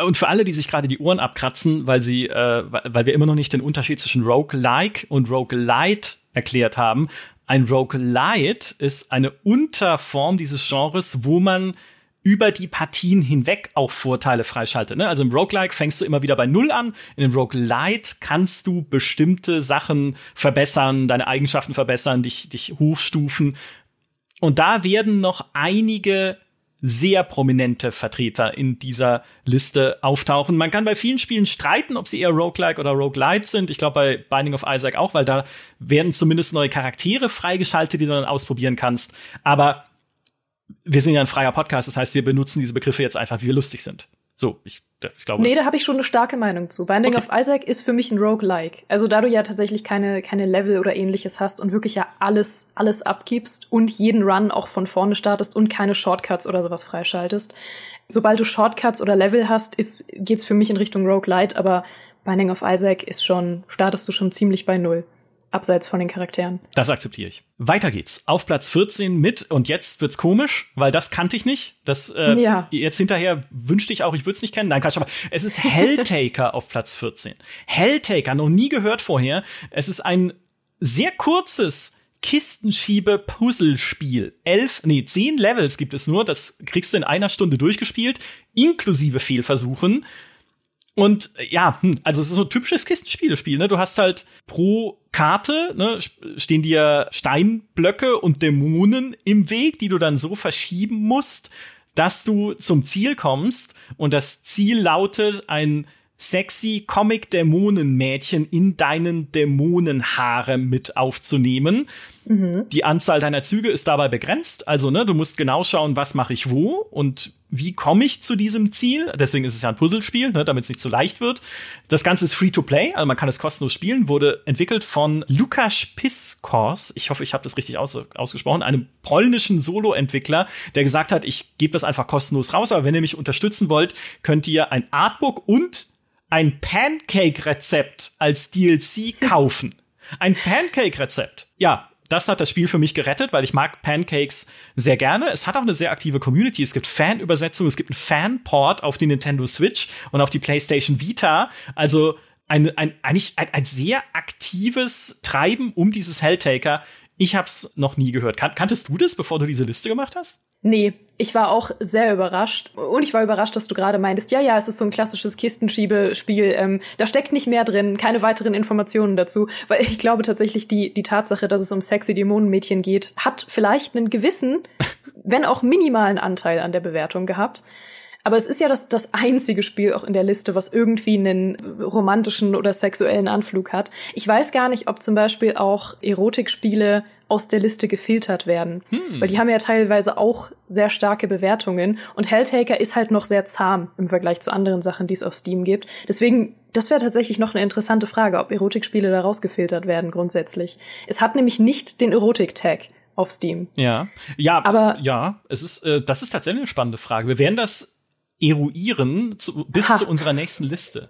Und für alle, die sich gerade die Ohren abkratzen, weil sie, äh, weil wir immer noch nicht den Unterschied zwischen Roguelike und Roguelite erklärt haben. Ein Roguelite ist eine Unterform dieses Genres, wo man über die Partien hinweg auch Vorteile freischaltet. Ne? Also im Roguelike fängst du immer wieder bei Null an. In dem Roguelite kannst du bestimmte Sachen verbessern, deine Eigenschaften verbessern, dich, dich hochstufen. Und da werden noch einige sehr prominente Vertreter in dieser Liste auftauchen. Man kann bei vielen Spielen streiten, ob sie eher Roguelike oder Roguelite sind. Ich glaube bei Binding of Isaac auch, weil da werden zumindest neue Charaktere freigeschaltet, die du dann ausprobieren kannst. Aber wir sind ja ein freier Podcast, das heißt, wir benutzen diese Begriffe jetzt einfach, wie wir lustig sind. So, ich, ich glaube. Nee, da habe ich schon eine starke Meinung zu. Binding okay. of Isaac ist für mich ein Roguelike. Also da du ja tatsächlich keine, keine Level oder ähnliches hast und wirklich ja alles, alles abgibst und jeden Run auch von vorne startest und keine Shortcuts oder sowas freischaltest. Sobald du Shortcuts oder Level hast, ist, geht's für mich in Richtung Roguelite, aber Binding of Isaac ist schon, startest du schon ziemlich bei Null abseits von den Charakteren. Das akzeptiere ich. Weiter geht's. Auf Platz 14 mit, und jetzt wird's komisch, weil das kannte ich nicht. Das äh, ja. jetzt hinterher wünschte ich auch, ich würde es nicht kennen. Nein, Quatsch, aber es ist Helltaker auf Platz 14. Helltaker, noch nie gehört vorher. Es ist ein sehr kurzes Kistenschiebe-Puzzlespiel. Elf, nee, zehn Levels gibt es nur. Das kriegst du in einer Stunde durchgespielt, inklusive Fehlversuchen. Und äh, ja, hm, also es ist so ein typisches Kistenspielespiel, ne? Du hast halt pro Karte, ne, stehen dir Steinblöcke und Dämonen im Weg, die du dann so verschieben musst, dass du zum Ziel kommst. Und das Ziel lautet, ein sexy Comic-Dämonenmädchen in deinen Dämonenhaare mit aufzunehmen. Mhm. Die Anzahl deiner Züge ist dabei begrenzt. Also, ne, du musst genau schauen, was mache ich wo und wie komme ich zu diesem Ziel. Deswegen ist es ja ein Puzzlespiel, ne, damit es nicht zu leicht wird. Das Ganze ist free to play, also man kann es kostenlos spielen. Wurde entwickelt von Lukas Piskors. Ich hoffe, ich habe das richtig aus ausgesprochen. Einem polnischen Solo-Entwickler, der gesagt hat, ich gebe das einfach kostenlos raus. Aber wenn ihr mich unterstützen wollt, könnt ihr ein Artbook und ein Pancake-Rezept als DLC kaufen. Ein Pancake-Rezept. Ja, das hat das Spiel für mich gerettet, weil ich mag Pancakes sehr gerne. Es hat auch eine sehr aktive Community. Es gibt Fanübersetzungen, es gibt einen Fanport auf die Nintendo Switch und auf die PlayStation Vita. Also ein, ein, eigentlich ein, ein sehr aktives Treiben um dieses Helltaker. Ich hab's noch nie gehört. Kan kanntest du das, bevor du diese Liste gemacht hast? Nee, ich war auch sehr überrascht. Und ich war überrascht, dass du gerade meintest, ja, ja, es ist so ein klassisches Kistenschiebespiel. Ähm, da steckt nicht mehr drin, keine weiteren Informationen dazu. Weil ich glaube tatsächlich, die, die Tatsache, dass es um sexy Dämonenmädchen geht, hat vielleicht einen gewissen, wenn auch minimalen Anteil an der Bewertung gehabt. Aber es ist ja das, das einzige Spiel auch in der Liste, was irgendwie einen romantischen oder sexuellen Anflug hat. Ich weiß gar nicht, ob zum Beispiel auch Erotikspiele aus der Liste gefiltert werden. Hm. Weil die haben ja teilweise auch sehr starke Bewertungen. Und Helltaker ist halt noch sehr zahm im Vergleich zu anderen Sachen, die es auf Steam gibt. Deswegen, das wäre tatsächlich noch eine interessante Frage, ob Erotikspiele da rausgefiltert werden grundsätzlich. Es hat nämlich nicht den Erotik-Tag auf Steam. Ja, ja, aber ja, es ist, äh, das ist tatsächlich eine spannende Frage. Wir werden das eruieren zu, bis ha. zu unserer nächsten Liste.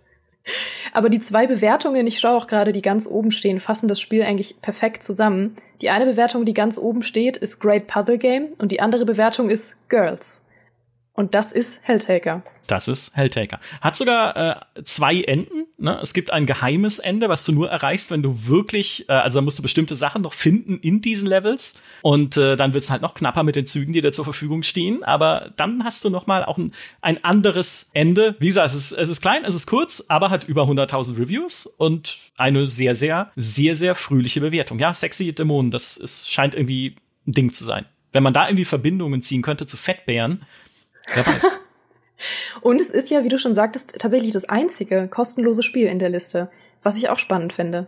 Aber die zwei Bewertungen, ich schaue auch gerade, die ganz oben stehen, fassen das Spiel eigentlich perfekt zusammen. Die eine Bewertung, die ganz oben steht, ist Great Puzzle Game und die andere Bewertung ist Girls. Und das ist Helltaker. Das ist Helltaker. Hat sogar äh, zwei Enden. Ne? Es gibt ein geheimes Ende, was du nur erreichst, wenn du wirklich, äh, also da musst du bestimmte Sachen noch finden in diesen Levels. Und äh, dann wird's halt noch knapper mit den Zügen, die dir zur Verfügung stehen. Aber dann hast du noch mal auch ein, ein anderes Ende. Wie gesagt, es ist, es ist klein, es ist kurz, aber hat über 100.000 Reviews und eine sehr, sehr, sehr, sehr fröhliche Bewertung. Ja, sexy Dämonen, das ist, scheint irgendwie ein Ding zu sein. Wenn man da irgendwie Verbindungen ziehen könnte zu Fettbären, Wer weiß. Und es ist ja, wie du schon sagtest, tatsächlich das einzige kostenlose Spiel in der Liste, was ich auch spannend finde.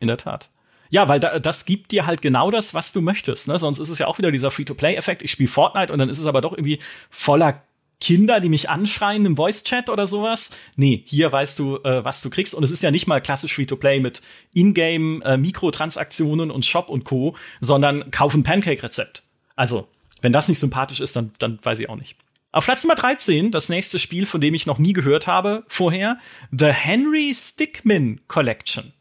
In der Tat. Ja, weil da, das gibt dir halt genau das, was du möchtest. Ne? Sonst ist es ja auch wieder dieser Free-to-Play-Effekt. Ich spiele Fortnite und dann ist es aber doch irgendwie voller Kinder, die mich anschreien im Voice-Chat oder sowas. Nee, hier weißt du, äh, was du kriegst. Und es ist ja nicht mal klassisch Free-to-Play mit Ingame, äh, Mikrotransaktionen und Shop und Co., sondern kaufen Pancake-Rezept. Also, wenn das nicht sympathisch ist, dann, dann weiß ich auch nicht. Auf Platz Nummer 13, das nächste Spiel, von dem ich noch nie gehört habe vorher, The Henry Stickmin Collection.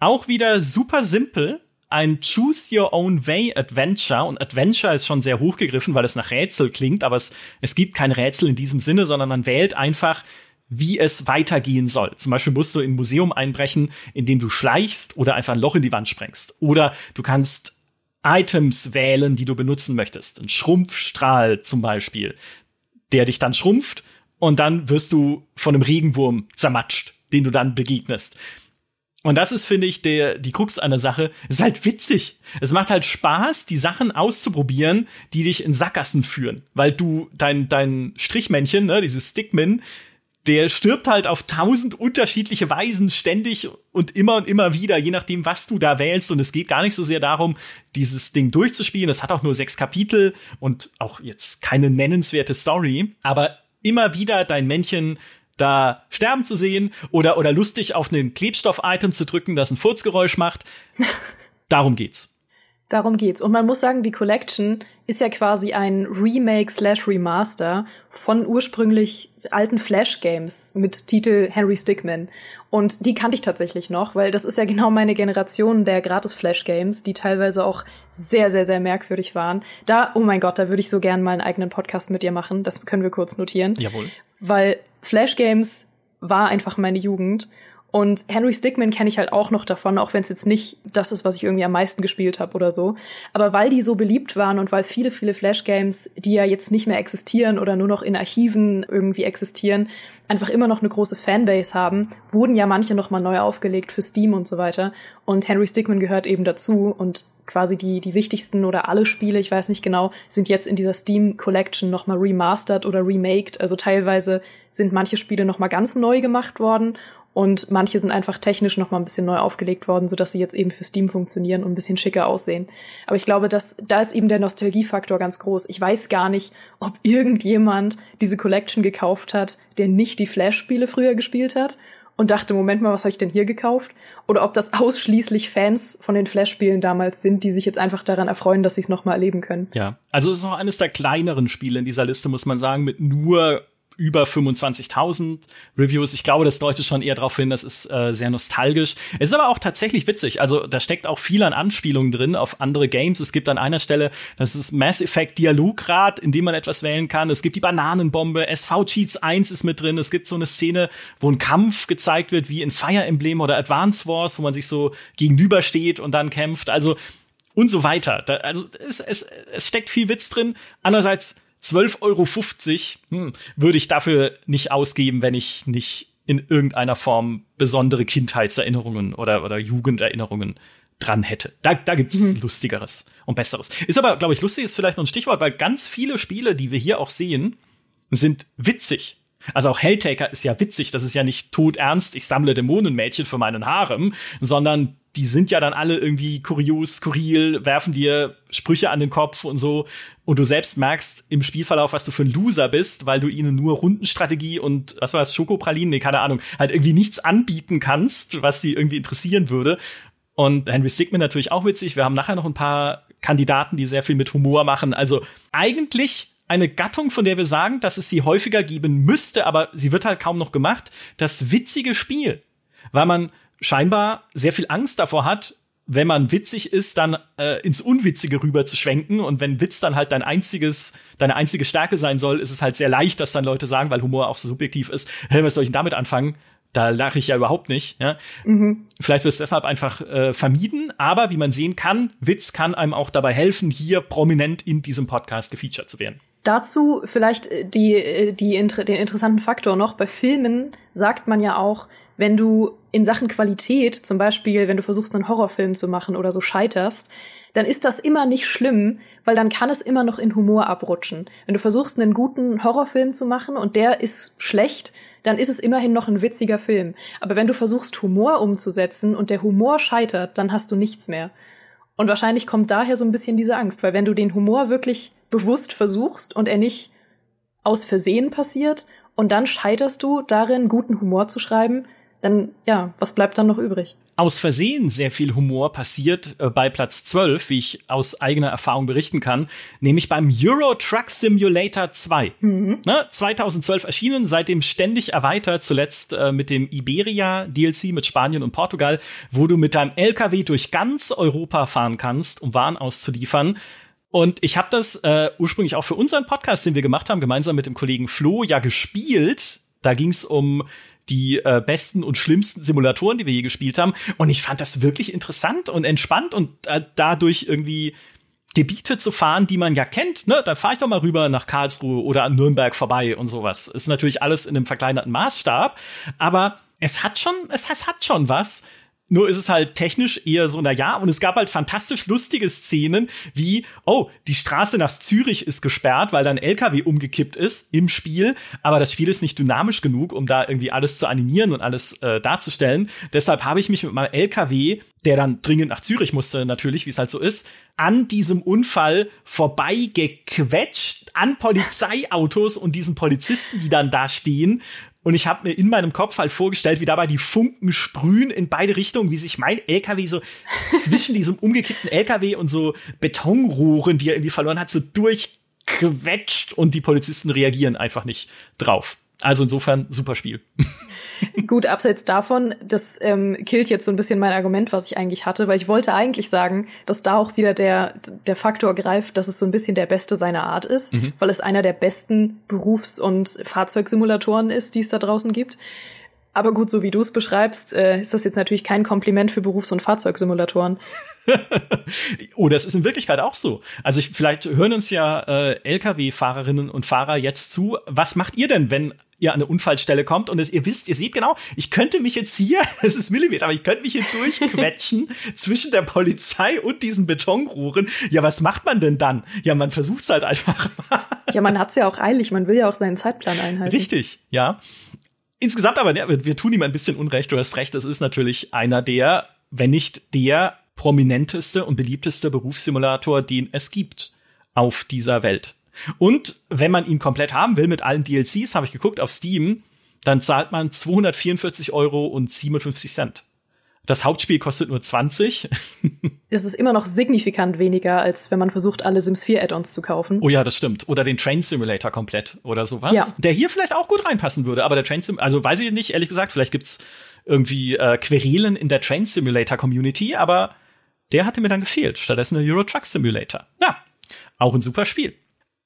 Auch wieder super simpel, ein Choose Your Own Way Adventure und Adventure ist schon sehr hochgegriffen, weil es nach Rätsel klingt, aber es, es gibt kein Rätsel in diesem Sinne, sondern man wählt einfach, wie es weitergehen soll. Zum Beispiel musst du in ein Museum einbrechen, in dem du schleichst oder einfach ein Loch in die Wand sprengst. Oder du kannst Items wählen, die du benutzen möchtest. Ein Schrumpfstrahl zum Beispiel der dich dann schrumpft und dann wirst du von einem Regenwurm zermatscht, den du dann begegnest. Und das ist, finde ich, der, die Krux einer Sache. Es ist halt witzig. Es macht halt Spaß, die Sachen auszuprobieren, die dich in Sackgassen führen. Weil du dein, dein Strichmännchen, ne, dieses Stickman, der stirbt halt auf tausend unterschiedliche Weisen ständig und immer und immer wieder, je nachdem, was du da wählst. Und es geht gar nicht so sehr darum, dieses Ding durchzuspielen. Es hat auch nur sechs Kapitel und auch jetzt keine nennenswerte Story. Aber immer wieder dein Männchen da sterben zu sehen oder, oder lustig auf ein Klebstoff-Item zu drücken, das ein Furzgeräusch macht. Darum geht's. Darum geht's. Und man muss sagen, die Collection ist ja quasi ein Remake slash Remaster von ursprünglich alten Flash-Games mit Titel Henry Stickmin. Und die kannte ich tatsächlich noch, weil das ist ja genau meine Generation der Gratis-Flash-Games, die teilweise auch sehr, sehr, sehr merkwürdig waren. Da, oh mein Gott, da würde ich so gern mal einen eigenen Podcast mit dir machen. Das können wir kurz notieren. Jawohl. Weil Flash-Games war einfach meine Jugend. Und Henry Stickmin kenne ich halt auch noch davon, auch wenn es jetzt nicht das ist, was ich irgendwie am meisten gespielt habe oder so. Aber weil die so beliebt waren und weil viele, viele Flash-Games, die ja jetzt nicht mehr existieren oder nur noch in Archiven irgendwie existieren, einfach immer noch eine große Fanbase haben, wurden ja manche noch mal neu aufgelegt für Steam und so weiter. Und Henry Stickmin gehört eben dazu und quasi die, die wichtigsten oder alle Spiele, ich weiß nicht genau, sind jetzt in dieser Steam Collection nochmal remastered oder remaked. Also teilweise sind manche Spiele nochmal ganz neu gemacht worden und manche sind einfach technisch noch mal ein bisschen neu aufgelegt worden, sodass sie jetzt eben für Steam funktionieren und ein bisschen schicker aussehen. Aber ich glaube, dass da ist eben der Nostalgiefaktor ganz groß. Ich weiß gar nicht, ob irgendjemand diese Collection gekauft hat, der nicht die Flash-Spiele früher gespielt hat und dachte, Moment mal, was habe ich denn hier gekauft? Oder ob das ausschließlich Fans von den Flash-Spielen damals sind, die sich jetzt einfach daran erfreuen, dass sie es noch mal erleben können. Ja, also es ist auch eines der kleineren Spiele in dieser Liste, muss man sagen, mit nur über 25.000 Reviews. Ich glaube, das deutet schon eher darauf hin, das ist äh, sehr nostalgisch. Es ist aber auch tatsächlich witzig. Also da steckt auch viel an Anspielungen drin auf andere Games. Es gibt an einer Stelle, das ist Mass Effect Dialograd, in dem man etwas wählen kann. Es gibt die Bananenbombe. SV Cheats 1 ist mit drin. Es gibt so eine Szene, wo ein Kampf gezeigt wird, wie in Fire Emblem oder Advance Wars, wo man sich so gegenübersteht und dann kämpft. Also und so weiter. Da, also es, es, es steckt viel Witz drin. Andererseits 12,50 Euro hm, würde ich dafür nicht ausgeben, wenn ich nicht in irgendeiner Form besondere Kindheitserinnerungen oder, oder Jugenderinnerungen dran hätte. Da, da gibt's mhm. Lustigeres und Besseres. Ist aber, glaube ich, lustig ist vielleicht noch ein Stichwort, weil ganz viele Spiele, die wir hier auch sehen, sind witzig. Also auch Helltaker ist ja witzig, das ist ja nicht todernst, ich sammle Dämonenmädchen für meinen Harem, sondern die sind ja dann alle irgendwie kurios, skurril, werfen dir Sprüche an den Kopf und so. Und du selbst merkst im Spielverlauf, was du für ein Loser bist, weil du ihnen nur Rundenstrategie und, was war das, Schokopralinen, nee, keine Ahnung, halt irgendwie nichts anbieten kannst, was sie irgendwie interessieren würde. Und Henry Stickmin natürlich auch witzig. Wir haben nachher noch ein paar Kandidaten, die sehr viel mit Humor machen. Also eigentlich eine Gattung, von der wir sagen, dass es sie häufiger geben müsste, aber sie wird halt kaum noch gemacht. Das witzige Spiel, weil man scheinbar sehr viel Angst davor hat, wenn man witzig ist, dann äh, ins Unwitzige rüber zu schwenken. Und wenn Witz dann halt dein einziges, deine einzige Stärke sein soll, ist es halt sehr leicht, dass dann Leute sagen, weil Humor auch so subjektiv ist, hey, was soll ich denn damit anfangen? Da lache ich ja überhaupt nicht. Ja? Mhm. Vielleicht wird es deshalb einfach äh, vermieden, aber wie man sehen kann, Witz kann einem auch dabei helfen, hier prominent in diesem Podcast gefeatured zu werden. Dazu vielleicht äh, die, äh, die, den interessanten Faktor noch. Bei Filmen sagt man ja auch, wenn du in Sachen Qualität, zum Beispiel, wenn du versuchst, einen Horrorfilm zu machen oder so scheiterst, dann ist das immer nicht schlimm, weil dann kann es immer noch in Humor abrutschen. Wenn du versuchst, einen guten Horrorfilm zu machen und der ist schlecht, dann ist es immerhin noch ein witziger Film. Aber wenn du versuchst, Humor umzusetzen und der Humor scheitert, dann hast du nichts mehr. Und wahrscheinlich kommt daher so ein bisschen diese Angst, weil wenn du den Humor wirklich bewusst versuchst und er nicht aus Versehen passiert und dann scheiterst du darin, guten Humor zu schreiben, dann ja, was bleibt dann noch übrig? Aus Versehen sehr viel Humor passiert äh, bei Platz 12, wie ich aus eigener Erfahrung berichten kann, nämlich beim Euro Truck Simulator 2. Mhm. Ne, 2012 erschienen, seitdem ständig erweitert, zuletzt äh, mit dem Iberia DLC mit Spanien und Portugal, wo du mit deinem LKW durch ganz Europa fahren kannst, um Waren auszuliefern. Und ich habe das äh, ursprünglich auch für unseren Podcast, den wir gemacht haben, gemeinsam mit dem Kollegen Flo, ja gespielt. Da ging es um die äh, besten und schlimmsten Simulatoren, die wir je gespielt haben. Und ich fand das wirklich interessant und entspannt und äh, dadurch irgendwie Gebiete zu fahren, die man ja kennt. Ne? Da fahre ich doch mal rüber nach Karlsruhe oder an Nürnberg vorbei und sowas. Ist natürlich alles in einem verkleinerten Maßstab, aber es hat schon, es, es hat schon was nur ist es halt technisch eher so, na ja, und es gab halt fantastisch lustige Szenen, wie, oh, die Straße nach Zürich ist gesperrt, weil da ein LKW umgekippt ist im Spiel, aber das Spiel ist nicht dynamisch genug, um da irgendwie alles zu animieren und alles äh, darzustellen. Deshalb habe ich mich mit meinem LKW, der dann dringend nach Zürich musste, natürlich, wie es halt so ist, an diesem Unfall vorbeigequetscht, an Polizeiautos und diesen Polizisten, die dann da stehen und ich habe mir in meinem Kopf halt vorgestellt, wie dabei die Funken sprühen in beide Richtungen, wie sich mein LKW so zwischen diesem umgekippten LKW und so Betonrohren, die er irgendwie verloren hat, so durchquetscht und die Polizisten reagieren einfach nicht drauf. Also insofern super Spiel. Gut, abseits davon, das ähm, killt jetzt so ein bisschen mein Argument, was ich eigentlich hatte, weil ich wollte eigentlich sagen, dass da auch wieder der, der Faktor greift, dass es so ein bisschen der beste seiner Art ist, mhm. weil es einer der besten Berufs- und Fahrzeugsimulatoren ist, die es da draußen gibt. Aber gut, so wie du es beschreibst, äh, ist das jetzt natürlich kein Kompliment für Berufs- und Fahrzeugsimulatoren. oh, das ist in Wirklichkeit auch so. Also ich, vielleicht hören uns ja äh, Lkw-Fahrerinnen und Fahrer jetzt zu. Was macht ihr denn, wenn ihr an eine Unfallstelle kommt und es, ihr wisst, ihr seht genau, ich könnte mich jetzt hier, es ist Millimeter, aber ich könnte mich hier durchquetschen zwischen der Polizei und diesen Betonrohren. Ja, was macht man denn dann? Ja, man versucht es halt einfach mal. Ja, man hat's ja auch eilig, man will ja auch seinen Zeitplan einhalten. Richtig, ja. Insgesamt aber, ja, wir, wir tun ihm ein bisschen Unrecht, du hast recht, es ist natürlich einer der, wenn nicht der prominenteste und beliebteste Berufssimulator, den es gibt auf dieser Welt. Und wenn man ihn komplett haben will mit allen DLCs, habe ich geguckt auf Steam, dann zahlt man 244 Euro und 57 Cent. Das Hauptspiel kostet nur 20. das ist immer noch signifikant weniger, als wenn man versucht, alle Sims 4 Add-ons zu kaufen. Oh ja, das stimmt. Oder den Train Simulator komplett oder sowas. Ja. Der hier vielleicht auch gut reinpassen würde, aber der Train Simulator, also weiß ich nicht, ehrlich gesagt, vielleicht gibt's irgendwie äh, Querelen in der Train Simulator Community, aber der hatte mir dann gefehlt. Stattdessen der Euro Truck Simulator. Ja, auch ein super Spiel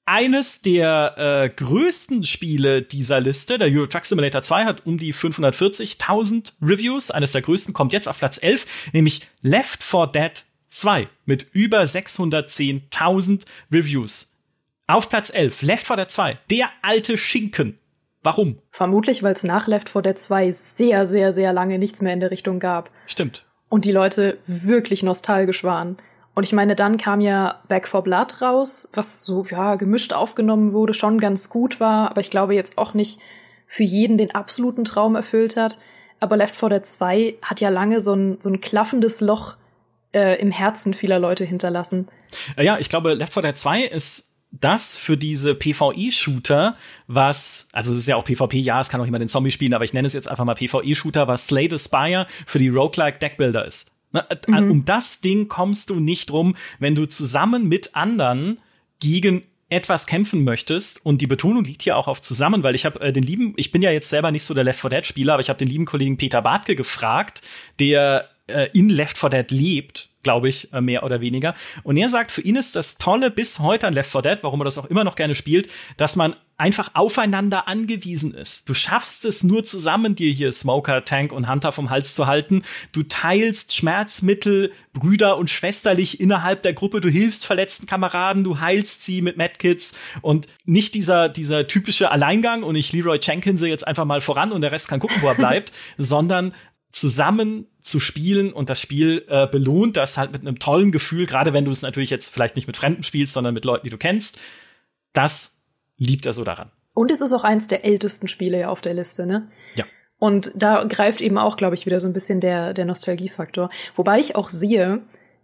eines der äh, größten Spiele dieser Liste, der Euro Truck Simulator 2, hat um die 540.000 Reviews. Eines der größten kommt jetzt auf Platz 11, nämlich Left 4 Dead 2 mit über 610.000 Reviews. Auf Platz 11, Left 4 Dead 2, der alte Schinken. Warum? Vermutlich, weil es nach Left 4 Dead 2 sehr, sehr, sehr lange nichts mehr in der Richtung gab. Stimmt. Und die Leute wirklich nostalgisch waren. Und ich meine, dann kam ja Back for Blood raus, was so, ja, gemischt aufgenommen wurde, schon ganz gut war, aber ich glaube jetzt auch nicht für jeden den absoluten Traum erfüllt hat. Aber Left 4 Dead 2 hat ja lange so ein, so ein klaffendes Loch äh, im Herzen vieler Leute hinterlassen. Äh, ja, ich glaube, Left 4 Dead 2 ist das für diese PvE-Shooter, was, also es ist ja auch PvP, ja, es kann auch jemand den Zombie spielen, aber ich nenne es jetzt einfach mal PvE-Shooter, was Slay the Spire für die Roguelike Deckbuilder ist. Äh, mhm. Um das Ding kommst du nicht rum, wenn du zusammen mit anderen gegen etwas kämpfen möchtest und die Betonung liegt hier auch auf zusammen, weil ich habe äh, den lieben, ich bin ja jetzt selber nicht so der Left 4 Dead Spieler, aber ich habe den lieben Kollegen Peter Bartke gefragt, der äh, in Left 4 Dead lebt, glaube ich, äh, mehr oder weniger. Und er sagt, für ihn ist das Tolle bis heute an Left 4 Dead, warum er das auch immer noch gerne spielt, dass man einfach aufeinander angewiesen ist. Du schaffst es nur zusammen, dir hier Smoker, Tank und Hunter vom Hals zu halten. Du teilst Schmerzmittel, Brüder und schwesterlich innerhalb der Gruppe. Du hilfst verletzten Kameraden, du heilst sie mit Medkits und nicht dieser, dieser typische Alleingang und ich Leroy Jenkins jetzt einfach mal voran und der Rest kann gucken, wo er bleibt, sondern zusammen zu spielen und das Spiel äh, belohnt das halt mit einem tollen Gefühl, gerade wenn du es natürlich jetzt vielleicht nicht mit Fremden spielst, sondern mit Leuten, die du kennst. Das liebt er so daran. Und es ist auch eins der ältesten Spiele ja auf der Liste, ne? Ja. Und da greift eben auch, glaube ich, wieder so ein bisschen der, der Nostalgiefaktor. Wobei ich auch sehe,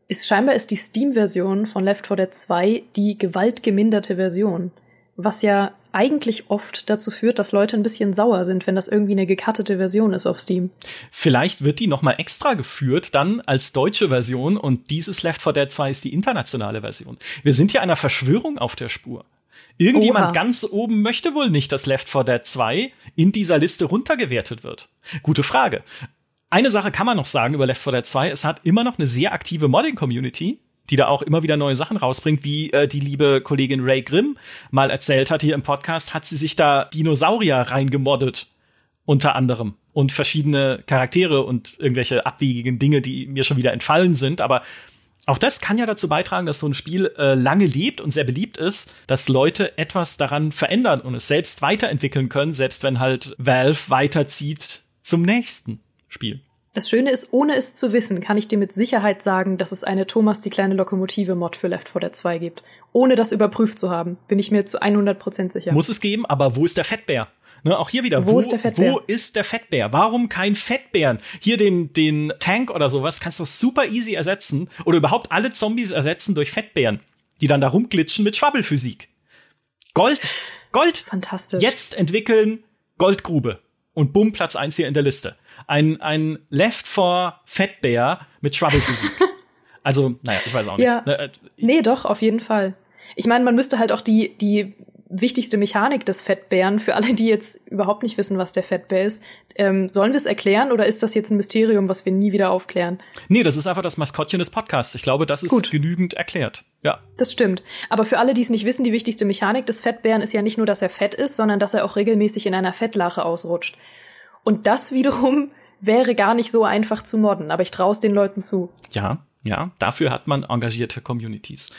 ist scheinbar ist die Steam-Version von Left 4 Dead 2 die gewaltgeminderte Version. Was ja eigentlich oft dazu führt, dass Leute ein bisschen sauer sind, wenn das irgendwie eine gekattete Version ist auf Steam. Vielleicht wird die noch mal extra geführt dann als deutsche Version und dieses Left 4 Dead 2 ist die internationale Version. Wir sind hier einer Verschwörung auf der Spur. Irgendjemand Oha. ganz oben möchte wohl nicht, dass Left 4 Dead 2 in dieser Liste runtergewertet wird. Gute Frage. Eine Sache kann man noch sagen über Left 4 Dead 2. Es hat immer noch eine sehr aktive Modding-Community, die da auch immer wieder neue Sachen rausbringt, wie äh, die liebe Kollegin Ray Grimm mal erzählt hat hier im Podcast, hat sie sich da Dinosaurier reingemoddet. Unter anderem. Und verschiedene Charaktere und irgendwelche abwegigen Dinge, die mir schon wieder entfallen sind. Aber auch das kann ja dazu beitragen, dass so ein Spiel äh, lange lebt und sehr beliebt ist, dass Leute etwas daran verändern und es selbst weiterentwickeln können, selbst wenn halt Valve weiterzieht zum nächsten Spiel. Das Schöne ist, ohne es zu wissen, kann ich dir mit Sicherheit sagen, dass es eine Thomas die kleine Lokomotive Mod für Left 4 Dead 2 gibt. Ohne das überprüft zu haben, bin ich mir zu 100% sicher. Muss es geben, aber wo ist der Fettbär? Ne, auch hier wieder. Wo, wo, ist der Fettbär? Wo ist der Fettbär? Warum kein Fettbären? Hier den, den Tank oder sowas kannst du super easy ersetzen oder überhaupt alle Zombies ersetzen durch Fettbären, die dann da rumglitschen mit Schwabbelphysik. Gold, Gold. Fantastisch. Jetzt entwickeln Goldgrube. Und bumm, Platz eins hier in der Liste. Ein, ein Left for Fettbär mit Schwabbelphysik. also, naja, ich weiß auch nicht. Ja. Ne, äh, nee, doch, auf jeden Fall. Ich meine, man müsste halt auch die, die wichtigste Mechanik des Fettbären, für alle, die jetzt überhaupt nicht wissen, was der Fettbär ist, ähm, sollen wir es erklären oder ist das jetzt ein Mysterium, was wir nie wieder aufklären? Nee, das ist einfach das Maskottchen des Podcasts. Ich glaube, das ist Gut. genügend erklärt. Ja. Das stimmt. Aber für alle, die es nicht wissen, die wichtigste Mechanik des Fettbären ist ja nicht nur, dass er fett ist, sondern dass er auch regelmäßig in einer Fettlache ausrutscht. Und das wiederum wäre gar nicht so einfach zu modden, aber ich traue es den Leuten zu. Ja, ja, dafür hat man engagierte Communities.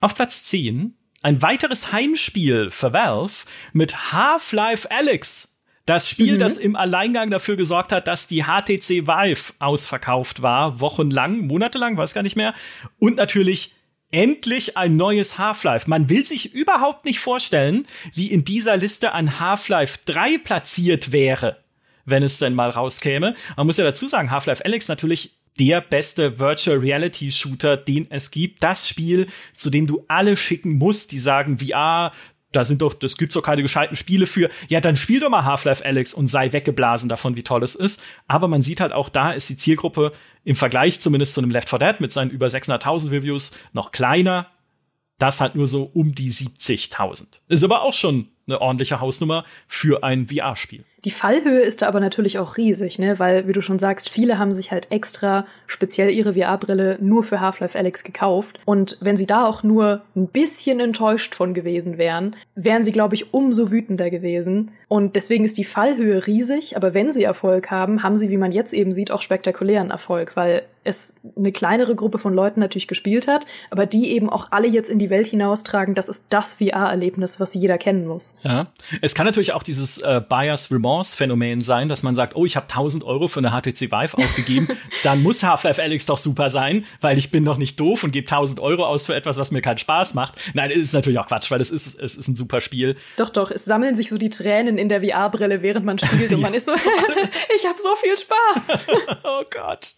Auf Platz 10 ein weiteres Heimspiel für Valve mit Half-Life Alyx. Das Spiel, mhm. das im Alleingang dafür gesorgt hat, dass die HTC Vive ausverkauft war, wochenlang, monatelang, weiß gar nicht mehr. Und natürlich endlich ein neues Half-Life. Man will sich überhaupt nicht vorstellen, wie in dieser Liste ein Half-Life 3 platziert wäre, wenn es denn mal rauskäme. Man muss ja dazu sagen, Half-Life Alyx natürlich der beste Virtual Reality Shooter, den es gibt. Das Spiel, zu dem du alle schicken musst, die sagen VR, da sind doch, das gibt's doch keine gescheiten Spiele für. Ja, dann spiel doch mal Half-Life Alex und sei weggeblasen davon, wie toll es ist. Aber man sieht halt auch da ist die Zielgruppe im Vergleich zumindest zu einem Left 4 Dead mit seinen über 600.000 Reviews noch kleiner. Das halt nur so um die 70.000. Ist aber auch schon eine ordentliche Hausnummer für ein VR-Spiel. Die Fallhöhe ist da aber natürlich auch riesig, ne? Weil, wie du schon sagst, viele haben sich halt extra speziell ihre VR-Brille nur für Half-Life Alex gekauft. Und wenn sie da auch nur ein bisschen enttäuscht von gewesen wären, wären sie, glaube ich, umso wütender gewesen. Und deswegen ist die Fallhöhe riesig, aber wenn sie Erfolg haben, haben sie, wie man jetzt eben sieht, auch spektakulären Erfolg, weil es eine kleinere Gruppe von Leuten natürlich gespielt hat, aber die eben auch alle jetzt in die Welt hinaustragen, das ist das VR-Erlebnis, was jeder kennen muss. Ja, es kann natürlich auch dieses äh, Bias Remorse Chance-Phänomen sein, dass man sagt, oh, ich habe 1000 Euro für eine HTC Vive ausgegeben, dann muss Half-Life Alyx doch super sein, weil ich bin doch nicht doof und gebe 1000 Euro aus für etwas, was mir keinen Spaß macht. Nein, es ist natürlich auch Quatsch, weil es ist, es ist ein super Spiel. Doch, doch, es sammeln sich so die Tränen in der VR-Brille, während man spielt und man ist so, ich habe so viel Spaß. oh Gott.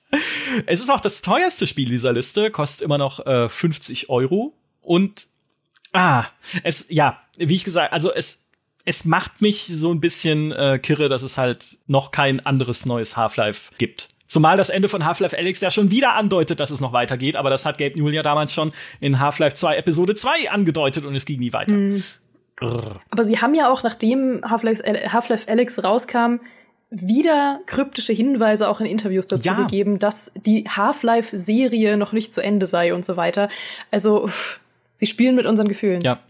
Es ist auch das teuerste Spiel dieser Liste, kostet immer noch äh, 50 Euro und Ah, es, ja, wie ich gesagt, also es, es macht mich so ein bisschen äh, kirre, dass es halt noch kein anderes neues Half-Life gibt. Zumal das Ende von Half-Life Alyx ja schon wieder andeutet, dass es noch weitergeht, aber das hat Gabe Newell ja damals schon in Half-Life 2 Episode 2 angedeutet und es ging nie weiter. Mhm. Aber sie haben ja auch, nachdem Half-Life Half Alyx rauskam, wieder kryptische Hinweise auch in Interviews dazu ja. gegeben, dass die Half-Life-Serie noch nicht zu Ende sei und so weiter. Also, pff, sie spielen mit unseren Gefühlen. Ja.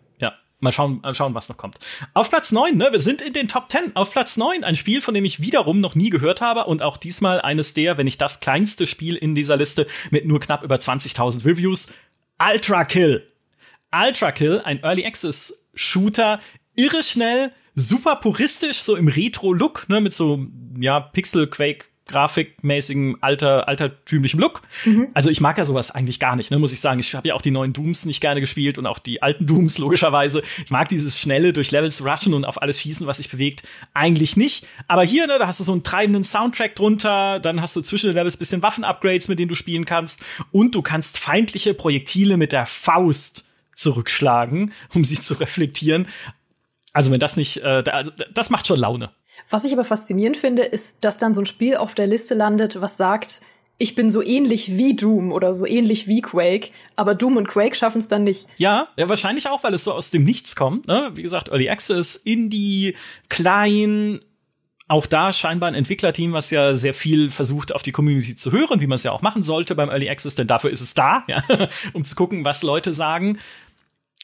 Mal schauen, mal schauen, was noch kommt. Auf Platz 9, ne, wir sind in den Top 10. Auf Platz 9 ein Spiel, von dem ich wiederum noch nie gehört habe und auch diesmal eines der, wenn nicht das kleinste Spiel in dieser Liste mit nur knapp über 20.000 Reviews. Ultra Kill. Ultra Kill, ein Early Access Shooter, irre schnell, super puristisch, so im Retro-Look, ne, mit so, ja, Pixel-Quake grafikmäßigem alter altertümlichem Look. Mhm. Also ich mag ja sowas eigentlich gar nicht, ne, muss ich sagen. Ich habe ja auch die neuen Dooms nicht gerne gespielt und auch die alten Dooms logischerweise. Ich mag dieses schnelle durch Levels rushen und auf alles schießen, was sich bewegt, eigentlich nicht. Aber hier, ne, da hast du so einen treibenden Soundtrack drunter, dann hast du zwischen den Levels bisschen Waffen-Upgrades, mit denen du spielen kannst und du kannst feindliche Projektile mit der Faust zurückschlagen, um sich zu reflektieren. Also wenn das nicht, äh, also das macht schon Laune. Was ich aber faszinierend finde, ist, dass dann so ein Spiel auf der Liste landet, was sagt, ich bin so ähnlich wie Doom oder so ähnlich wie Quake, aber Doom und Quake schaffen es dann nicht. Ja, ja, wahrscheinlich auch, weil es so aus dem Nichts kommt. Ne? Wie gesagt, Early Access, Indie, klein, auch da scheinbar ein Entwicklerteam, was ja sehr viel versucht, auf die Community zu hören, wie man es ja auch machen sollte beim Early Access, denn dafür ist es da, ja, um zu gucken, was Leute sagen.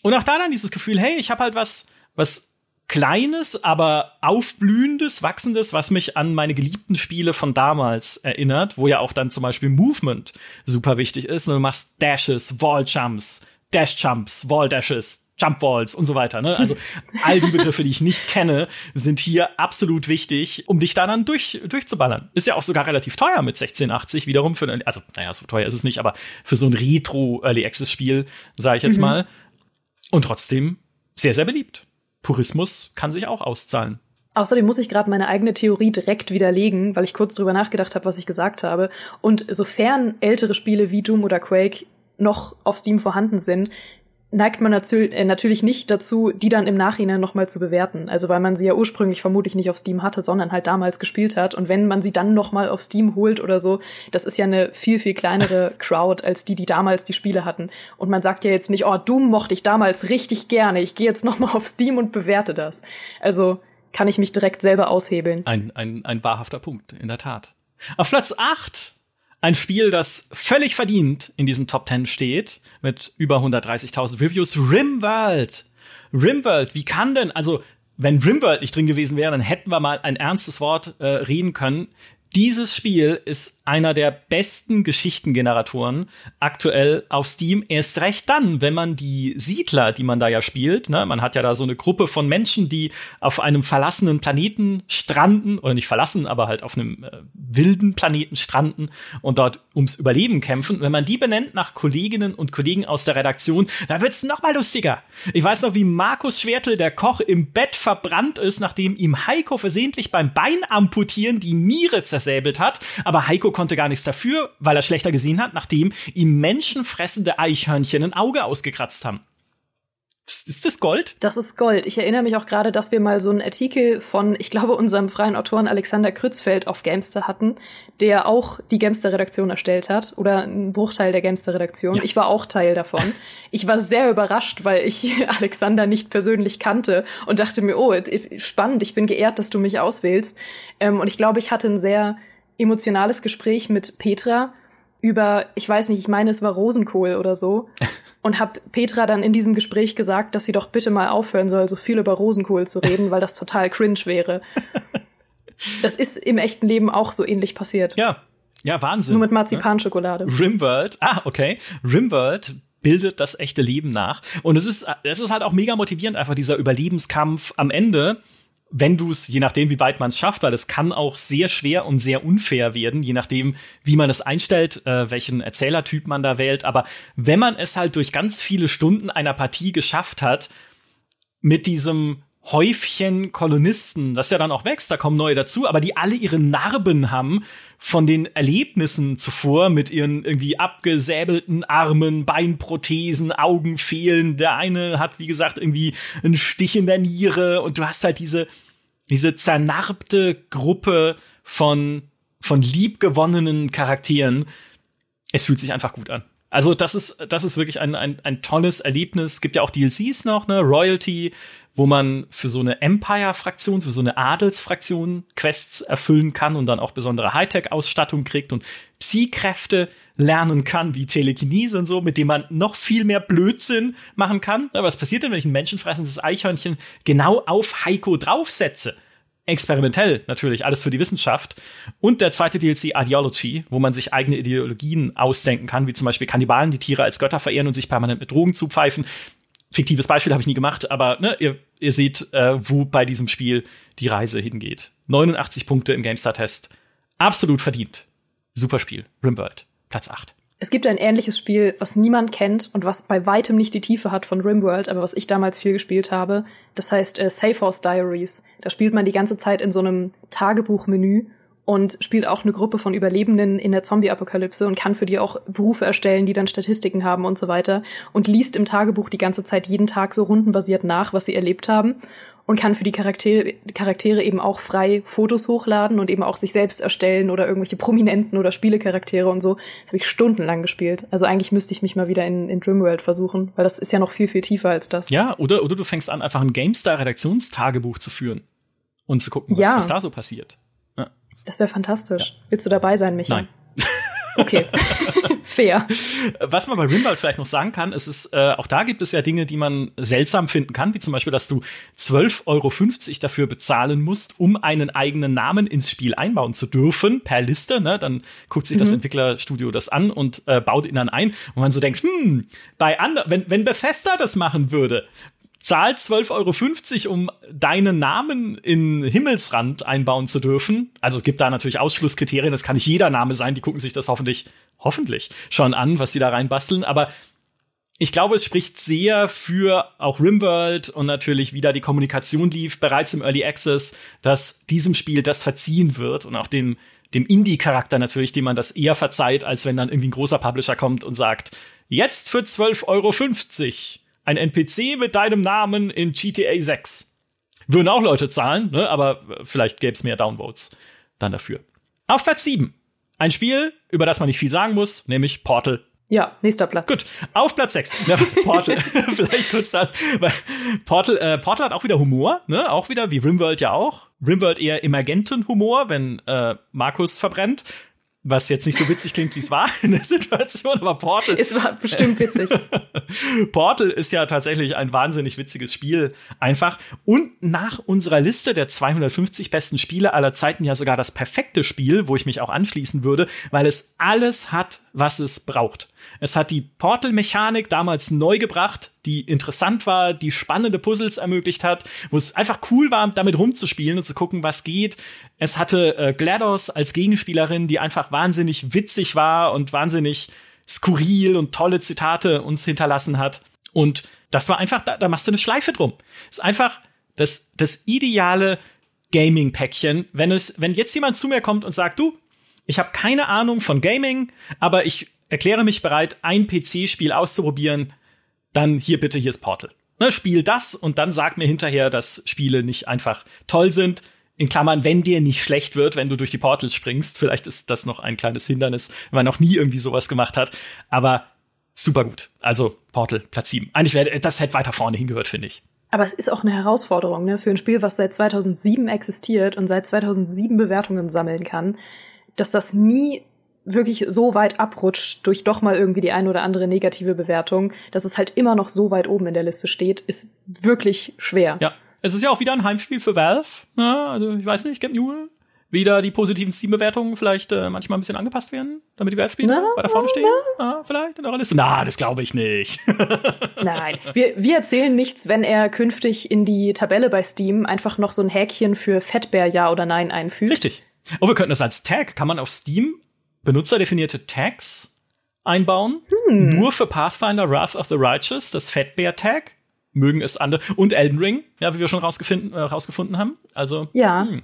Und auch da dann dieses Gefühl, hey, ich habe halt was, was Kleines, aber aufblühendes, wachsendes, was mich an meine geliebten Spiele von damals erinnert, wo ja auch dann zum Beispiel Movement super wichtig ist. Du machst Dashes, Wall Jumps, Dash Jumps, Wall Dashes, Jump Walls und so weiter. Ne? Also all die Begriffe, die ich nicht kenne, sind hier absolut wichtig, um dich da dann durch, durchzuballern. Ist ja auch sogar relativ teuer mit 1680 wiederum für ein, also naja, so teuer ist es nicht, aber für so ein Retro Early Access Spiel, sage ich jetzt mhm. mal. Und trotzdem sehr, sehr beliebt. Purismus kann sich auch auszahlen. Außerdem muss ich gerade meine eigene Theorie direkt widerlegen, weil ich kurz drüber nachgedacht habe, was ich gesagt habe. Und sofern ältere Spiele wie Doom oder Quake noch auf Steam vorhanden sind, neigt man äh, natürlich nicht dazu, die dann im Nachhinein nochmal zu bewerten. Also weil man sie ja ursprünglich vermutlich nicht auf Steam hatte, sondern halt damals gespielt hat. Und wenn man sie dann nochmal auf Steam holt oder so, das ist ja eine viel, viel kleinere Crowd als die, die damals die Spiele hatten. Und man sagt ja jetzt nicht, oh, Doom mochte ich damals richtig gerne. Ich gehe jetzt nochmal auf Steam und bewerte das. Also kann ich mich direkt selber aushebeln. Ein, ein, ein wahrhafter Punkt, in der Tat. Auf Platz 8 ein Spiel, das völlig verdient in diesen Top 10 steht, mit über 130.000 Reviews. Rimworld. Rimworld, wie kann denn, also, wenn Rimworld nicht drin gewesen wäre, dann hätten wir mal ein ernstes Wort äh, reden können. Dieses Spiel ist einer der besten Geschichtengeneratoren aktuell auf Steam. Erst recht dann, wenn man die Siedler, die man da ja spielt, ne, man hat ja da so eine Gruppe von Menschen, die auf einem verlassenen Planeten stranden, oder nicht verlassen, aber halt auf einem äh, wilden Planeten stranden und dort ums Überleben kämpfen. wenn man die benennt nach Kolleginnen und Kollegen aus der Redaktion, dann wird's noch mal lustiger. Ich weiß noch, wie Markus Schwertel, der Koch, im Bett verbrannt ist, nachdem ihm Heiko versehentlich beim Bein amputieren die Niere zersäbelt hat. Aber Heiko konnte gar nichts dafür, weil er schlechter gesehen hat, nachdem ihm menschenfressende Eichhörnchen ein Auge ausgekratzt haben. Ist das Gold? Das ist Gold. Ich erinnere mich auch gerade, dass wir mal so einen Artikel von, ich glaube, unserem freien Autoren Alexander Krützfeld auf Gamester hatten, der auch die Gamester-Redaktion erstellt hat oder einen Bruchteil der Gamester-Redaktion. Ja. Ich war auch Teil davon. Ich war sehr überrascht, weil ich Alexander nicht persönlich kannte und dachte mir, oh, spannend, ich bin geehrt, dass du mich auswählst. Ähm, und ich glaube, ich hatte ein sehr emotionales Gespräch mit Petra über, ich weiß nicht, ich meine, es war Rosenkohl oder so. Und hab Petra dann in diesem Gespräch gesagt, dass sie doch bitte mal aufhören soll, so viel über Rosenkohl zu reden, weil das total cringe wäre. Das ist im echten Leben auch so ähnlich passiert. Ja, ja, Wahnsinn. Nur mit Marzipanschokolade. Rimworld, ah, okay. Rimworld bildet das echte Leben nach. Und es ist, es ist halt auch mega motivierend, einfach dieser Überlebenskampf am Ende wenn du es, je nachdem, wie weit man es schafft, weil es kann auch sehr schwer und sehr unfair werden, je nachdem, wie man es einstellt, äh, welchen Erzählertyp man da wählt. Aber wenn man es halt durch ganz viele Stunden einer Partie geschafft hat, mit diesem Häufchen Kolonisten, das ja dann auch wächst, da kommen neue dazu, aber die alle ihre Narben haben von den Erlebnissen zuvor mit ihren irgendwie abgesäbelten Armen, Beinprothesen, Augen fehlen. Der eine hat, wie gesagt, irgendwie einen Stich in der Niere und du hast halt diese, diese zernarbte Gruppe von, von liebgewonnenen Charakteren. Es fühlt sich einfach gut an. Also das ist, das ist wirklich ein, ein, ein tolles Erlebnis. Gibt ja auch DLCs noch, ne? Royalty, wo man für so eine Empire-Fraktion, für so eine Adelsfraktion Quests erfüllen kann und dann auch besondere Hightech-Ausstattung kriegt und Psi-Kräfte lernen kann, wie Telekinese und so, mit dem man noch viel mehr Blödsinn machen kann. Aber was passiert denn, wenn ich ein menschenfressendes Eichhörnchen genau auf Heiko draufsetze? experimentell natürlich, alles für die Wissenschaft. Und der zweite DLC Ideology, wo man sich eigene Ideologien ausdenken kann, wie zum Beispiel Kannibalen, die Tiere als Götter verehren und sich permanent mit Drogen zupfeifen. Fiktives Beispiel habe ich nie gemacht, aber ne, ihr, ihr seht, äh, wo bei diesem Spiel die Reise hingeht. 89 Punkte im GameStar-Test. Absolut verdient. Super Spiel. Rimworld. Platz 8. Es gibt ein ähnliches Spiel, was niemand kennt und was bei weitem nicht die Tiefe hat von Rimworld, aber was ich damals viel gespielt habe. Das heißt äh, Safe House Diaries. Da spielt man die ganze Zeit in so einem Tagebuchmenü und spielt auch eine Gruppe von Überlebenden in der Zombie-Apokalypse und kann für die auch Berufe erstellen, die dann Statistiken haben und so weiter und liest im Tagebuch die ganze Zeit jeden Tag so rundenbasiert nach, was sie erlebt haben und kann für die Charaktere, Charaktere eben auch frei Fotos hochladen und eben auch sich selbst erstellen oder irgendwelche Prominenten oder Spielecharaktere und so. Das habe ich stundenlang gespielt. Also eigentlich müsste ich mich mal wieder in, in Dreamworld versuchen, weil das ist ja noch viel, viel tiefer als das. Ja, oder, oder du fängst an, einfach ein GameStar-Redaktionstagebuch zu führen und zu gucken, was, ja. was da so passiert. Das wäre fantastisch. Ja. Willst du dabei sein, Micha? Nein. Okay, fair. Was man bei Rimworld vielleicht noch sagen kann, ist, ist äh, auch da gibt es ja Dinge, die man seltsam finden kann, wie zum Beispiel, dass du 12,50 Euro dafür bezahlen musst, um einen eigenen Namen ins Spiel einbauen zu dürfen, per Liste. Ne? Dann guckt sich das mhm. Entwicklerstudio das an und äh, baut ihn dann ein. Und man so denkt, hm, bei anderen, wenn, wenn Bethesda das machen würde, zahlt 12,50 Euro, um deinen Namen in Himmelsrand einbauen zu dürfen. Also gibt da natürlich Ausschlusskriterien, das kann nicht jeder Name sein, die gucken sich das hoffentlich, hoffentlich schon an, was sie da reinbasteln, aber ich glaube, es spricht sehr für auch Rimworld und natürlich wieder die Kommunikation lief bereits im Early Access, dass diesem Spiel das verziehen wird und auch dem, dem Indie-Charakter natürlich, dem man das eher verzeiht, als wenn dann irgendwie ein großer Publisher kommt und sagt, jetzt für 12,50 Euro ein NPC mit deinem Namen in GTA 6. Würden auch Leute zahlen, ne? aber vielleicht gäbe es mehr Downvotes dann dafür. Auf Platz 7. Ein Spiel, über das man nicht viel sagen muss, nämlich Portal. Ja, nächster Platz. Gut, auf Platz 6. Ja, Portal, vielleicht kurz da. Weil Portal, äh, Portal hat auch wieder Humor, ne? Auch wieder, wie Rimworld ja auch. Rimworld eher emergenten Humor, wenn äh, Markus verbrennt was jetzt nicht so witzig klingt, wie es war in der Situation, aber Portal. Es war bestimmt witzig. Portal ist ja tatsächlich ein wahnsinnig witziges Spiel, einfach. Und nach unserer Liste der 250 besten Spiele aller Zeiten ja sogar das perfekte Spiel, wo ich mich auch anschließen würde, weil es alles hat, was es braucht. Es hat die Portal-Mechanik damals neu gebracht, die interessant war, die spannende Puzzles ermöglicht hat, wo es einfach cool war, damit rumzuspielen und zu gucken, was geht. Es hatte äh, GLaDOS als Gegenspielerin, die einfach wahnsinnig witzig war und wahnsinnig skurril und tolle Zitate uns hinterlassen hat. Und das war einfach, da, da machst du eine Schleife drum. ist einfach das, das ideale Gaming-Päckchen. Wenn es, wenn jetzt jemand zu mir kommt und sagt, du, ich habe keine Ahnung von Gaming, aber ich erkläre mich bereit, ein PC-Spiel auszuprobieren, dann hier bitte, hier ist Portal. Ne, spiel das und dann sag mir hinterher, dass Spiele nicht einfach toll sind. In Klammern, wenn dir nicht schlecht wird, wenn du durch die Portals springst. Vielleicht ist das noch ein kleines Hindernis, wenn man noch nie irgendwie sowas gemacht hat. Aber super gut. Also Portal, Platz 7. Eigentlich wäre das hätte weiter vorne hingehört, finde ich. Aber es ist auch eine Herausforderung ne, für ein Spiel, was seit 2007 existiert und seit 2007 Bewertungen sammeln kann, dass das nie wirklich so weit abrutscht durch doch mal irgendwie die ein oder andere negative Bewertung, dass es halt immer noch so weit oben in der Liste steht, ist wirklich schwer. Ja, es ist ja auch wieder ein Heimspiel für Valve. Ne? Also ich weiß nicht, Camp Newell. Wieder die positiven Steam-Bewertungen vielleicht äh, manchmal ein bisschen angepasst werden, damit die Valve-Spiele weiter vorne stehen. Ah, vielleicht in eurer Liste. Na, das glaube ich nicht. Nein, wir, wir erzählen nichts, wenn er künftig in die Tabelle bei Steam einfach noch so ein Häkchen für Fettbär Ja oder Nein einfügt. Richtig. Oh, wir könnten das als Tag. Kann man auf Steam benutzerdefinierte Tags einbauen. Hm. Nur für Pathfinder Wrath of the Righteous, das Fatbear Tag. Mögen es andere. Und Elden Ring, ja, wie wir schon rausgefunden, äh, rausgefunden haben. Also. Ja. Hm.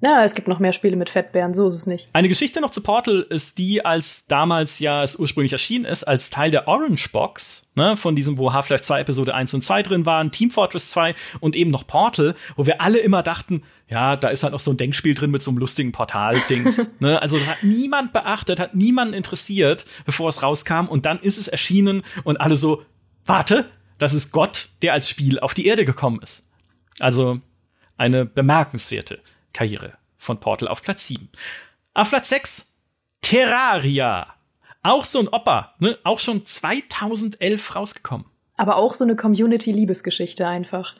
Na, es gibt noch mehr Spiele mit Fettbären, so ist es nicht. Eine Geschichte noch zu Portal ist die, als damals ja es ursprünglich erschienen ist, als Teil der Orange Box, ne, von diesem, wo Half-Life 2 Episode 1 und 2 drin waren, Team Fortress 2 und eben noch Portal, wo wir alle immer dachten, ja, da ist halt noch so ein Denkspiel drin mit so einem lustigen Portal-Dings. ne? Also hat niemand beachtet, hat niemanden interessiert, bevor es rauskam und dann ist es erschienen und alle so, warte, das ist Gott, der als Spiel auf die Erde gekommen ist. Also eine bemerkenswerte Karriere von Portal auf Platz 7. Auf Platz 6 Terraria. Auch so ein Opa, ne? Auch schon 2011 rausgekommen. Aber auch so eine Community-Liebesgeschichte einfach.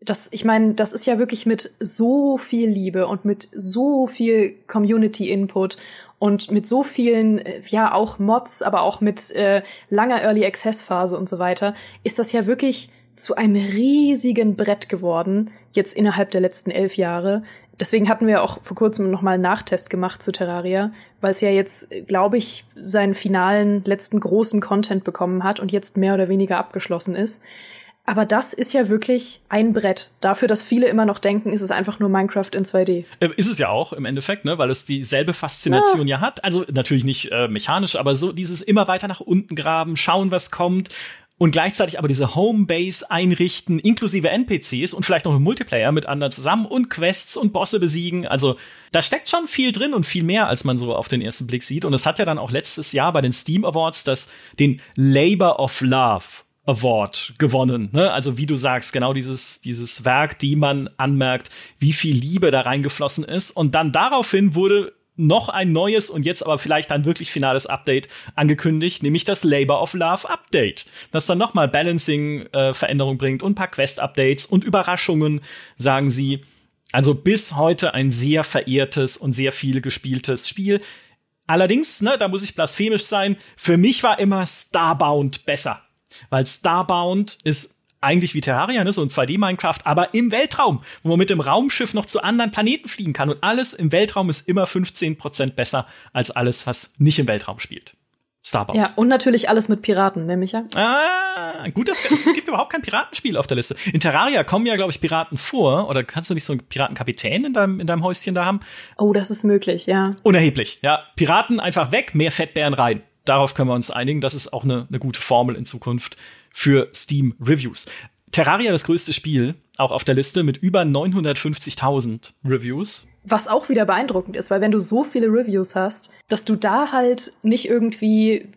Das, ich meine, das ist ja wirklich mit so viel Liebe und mit so viel Community-Input und mit so vielen, äh, ja, auch Mods, aber auch mit äh, langer Early Access Phase und so weiter, ist das ja wirklich zu einem riesigen Brett geworden, jetzt innerhalb der letzten elf Jahre. Deswegen hatten wir auch vor kurzem nochmal einen Nachtest gemacht zu Terraria, weil es ja jetzt, glaube ich, seinen finalen, letzten großen Content bekommen hat und jetzt mehr oder weniger abgeschlossen ist. Aber das ist ja wirklich ein Brett. Dafür, dass viele immer noch denken, ist es einfach nur Minecraft in 2D. Äh, ist es ja auch im Endeffekt, ne? weil es dieselbe Faszination ja, ja hat. Also natürlich nicht äh, mechanisch, aber so dieses immer weiter nach unten graben, schauen, was kommt und gleichzeitig aber diese Homebase einrichten, inklusive NPCs und vielleicht noch einen Multiplayer mit anderen zusammen und Quests und Bosse besiegen. Also da steckt schon viel drin und viel mehr, als man so auf den ersten Blick sieht. Und es hat ja dann auch letztes Jahr bei den Steam Awards das den Labor of Love Award gewonnen. Ne? Also wie du sagst, genau dieses, dieses Werk, die man anmerkt, wie viel Liebe da reingeflossen ist. Und dann daraufhin wurde noch ein neues und jetzt aber vielleicht ein wirklich finales Update angekündigt, nämlich das Labor of Love Update, das dann nochmal Balancing-Veränderung äh, bringt und ein paar Quest-Updates und Überraschungen, sagen sie. Also bis heute ein sehr verehrtes und sehr viel gespieltes Spiel. Allerdings, ne, da muss ich blasphemisch sein, für mich war immer Starbound besser. Weil Starbound ist eigentlich wie Terraria, ne, so ein 2D-Minecraft, aber im Weltraum, wo man mit dem Raumschiff noch zu anderen Planeten fliegen kann. Und alles im Weltraum ist immer 15% besser als alles, was nicht im Weltraum spielt. Starbound. Ja, und natürlich alles mit Piraten, nämlich ja. Ah, gut, es gibt überhaupt kein Piratenspiel auf der Liste. In Terraria kommen ja, glaube ich, Piraten vor. Oder kannst du nicht so einen Piratenkapitän in deinem, in deinem Häuschen da haben? Oh, das ist möglich, ja. Unerheblich, ja. Piraten einfach weg, mehr Fettbären rein. Darauf können wir uns einigen. Das ist auch eine, eine gute Formel in Zukunft für Steam Reviews. Terraria das größte Spiel, auch auf der Liste mit über 950.000 Reviews. Was auch wieder beeindruckend ist, weil wenn du so viele Reviews hast, dass du da halt nicht irgendwie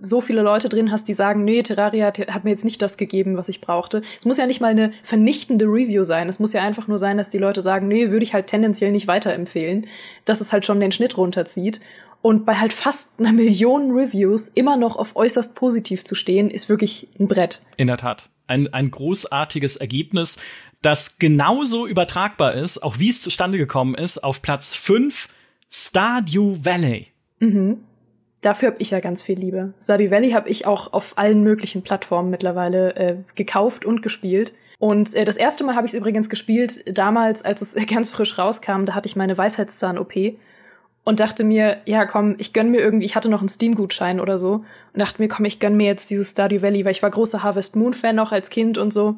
so viele Leute drin hast, die sagen, nee, Terraria hat mir jetzt nicht das gegeben, was ich brauchte. Es muss ja nicht mal eine vernichtende Review sein. Es muss ja einfach nur sein, dass die Leute sagen, nee, würde ich halt tendenziell nicht weiterempfehlen, dass es halt schon den Schnitt runterzieht. Und bei halt fast einer Million Reviews immer noch auf äußerst positiv zu stehen, ist wirklich ein Brett. In der Tat. Ein, ein großartiges Ergebnis, das genauso übertragbar ist, auch wie es zustande gekommen ist, auf Platz 5 Stardew Valley. Mhm. Dafür habe ich ja ganz viel Liebe. Stardew Valley habe ich auch auf allen möglichen Plattformen mittlerweile äh, gekauft und gespielt. Und äh, das erste Mal habe ich es übrigens gespielt, damals, als es ganz frisch rauskam, da hatte ich meine Weisheitszahn-OP und dachte mir, ja, komm, ich gönn mir irgendwie, ich hatte noch einen Steam-Gutschein oder so und dachte mir, komm, ich gönn mir jetzt dieses Stardew Valley, weil ich war großer Harvest Moon-Fan noch als Kind und so.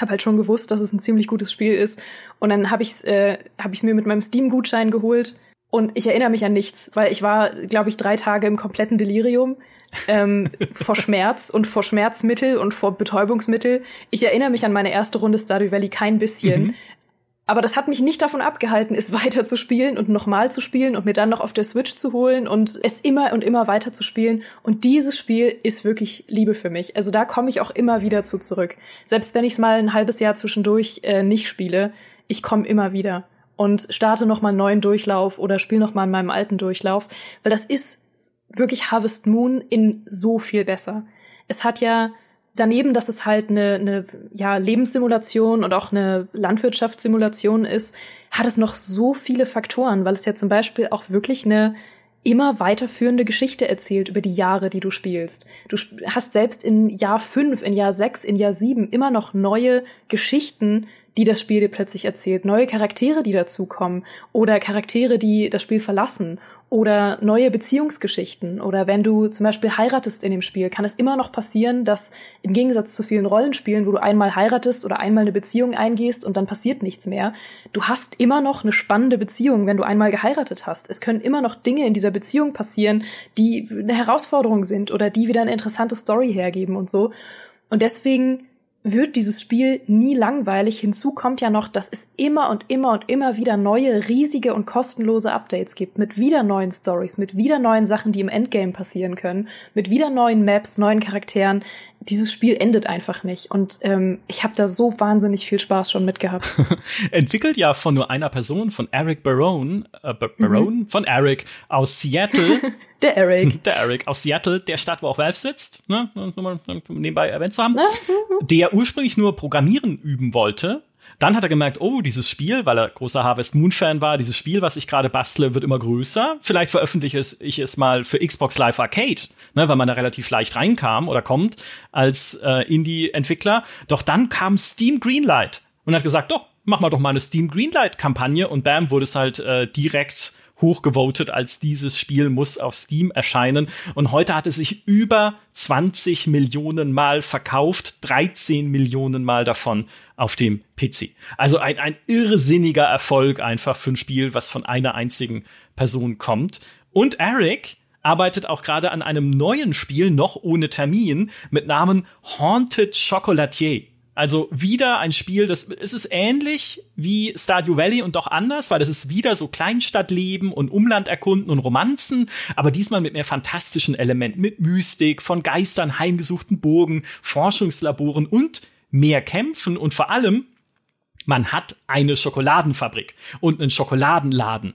Hab halt schon gewusst, dass es ein ziemlich gutes Spiel ist. Und dann habe ich äh, hab ich's mir mit meinem Steam-Gutschein geholt. Und ich erinnere mich an nichts, weil ich war, glaube ich, drei Tage im kompletten Delirium ähm, vor Schmerz und vor Schmerzmittel und vor Betäubungsmittel. Ich erinnere mich an meine erste Runde Stardew Valley kein bisschen. Mhm. Aber das hat mich nicht davon abgehalten, es weiter zu spielen und nochmal zu spielen und mir dann noch auf der Switch zu holen und es immer und immer weiter zu spielen. Und dieses Spiel ist wirklich Liebe für mich. Also da komme ich auch immer wieder zu zurück. Selbst wenn ich es mal ein halbes Jahr zwischendurch äh, nicht spiele, ich komme immer wieder und starte noch mal einen neuen Durchlauf oder spiele noch mal in meinem alten Durchlauf, weil das ist wirklich Harvest Moon in so viel besser. Es hat ja daneben, dass es halt eine, eine ja, Lebenssimulation und auch eine Landwirtschaftssimulation ist, hat es noch so viele Faktoren, weil es ja zum Beispiel auch wirklich eine immer weiterführende Geschichte erzählt über die Jahre, die du spielst. Du hast selbst in Jahr fünf, in Jahr sechs, in Jahr sieben immer noch neue Geschichten, die das Spiel dir plötzlich erzählt, neue Charaktere, die dazukommen oder Charaktere, die das Spiel verlassen oder neue Beziehungsgeschichten oder wenn du zum Beispiel heiratest in dem Spiel, kann es immer noch passieren, dass im Gegensatz zu vielen Rollenspielen, wo du einmal heiratest oder einmal eine Beziehung eingehst und dann passiert nichts mehr, du hast immer noch eine spannende Beziehung, wenn du einmal geheiratet hast. Es können immer noch Dinge in dieser Beziehung passieren, die eine Herausforderung sind oder die wieder eine interessante Story hergeben und so. Und deswegen wird dieses Spiel nie langweilig. Hinzu kommt ja noch, dass es immer und immer und immer wieder neue, riesige und kostenlose Updates gibt, mit wieder neuen Stories, mit wieder neuen Sachen, die im Endgame passieren können, mit wieder neuen Maps, neuen Charakteren. Dieses Spiel endet einfach nicht. Und ähm, ich habe da so wahnsinnig viel Spaß schon mitgehabt. Entwickelt ja von nur einer Person, von Eric Barone, äh, Barone, mhm. von Eric aus Seattle. Der Eric. Der Eric aus Seattle, der Stadt, wo auch Valve sitzt, ne? nebenbei erwähnt zu haben, der ursprünglich nur Programmieren üben wollte. Dann hat er gemerkt, oh, dieses Spiel, weil er großer Harvest Moon Fan war, dieses Spiel, was ich gerade bastle, wird immer größer. Vielleicht veröffentliche ich es mal für Xbox Live Arcade, ne, weil man da relativ leicht reinkam oder kommt als äh, Indie-Entwickler. Doch dann kam Steam Greenlight und hat gesagt, doch, mach mal doch mal eine Steam Greenlight-Kampagne und bam, wurde es halt äh, direkt hochgevotet als dieses Spiel muss auf Steam erscheinen. Und heute hat es sich über 20 Millionen Mal verkauft, 13 Millionen Mal davon auf dem PC. Also ein, ein irrsinniger Erfolg einfach für ein Spiel, was von einer einzigen Person kommt. Und Eric arbeitet auch gerade an einem neuen Spiel, noch ohne Termin, mit Namen Haunted Chocolatier. Also wieder ein Spiel, das es ist ähnlich wie Stardew Valley und doch anders, weil es ist wieder so Kleinstadtleben und Umland erkunden und Romanzen, aber diesmal mit mehr fantastischen Elementen, mit Mystik, von Geistern heimgesuchten Burgen, Forschungslaboren und mehr Kämpfen und vor allem man hat eine Schokoladenfabrik und einen Schokoladenladen.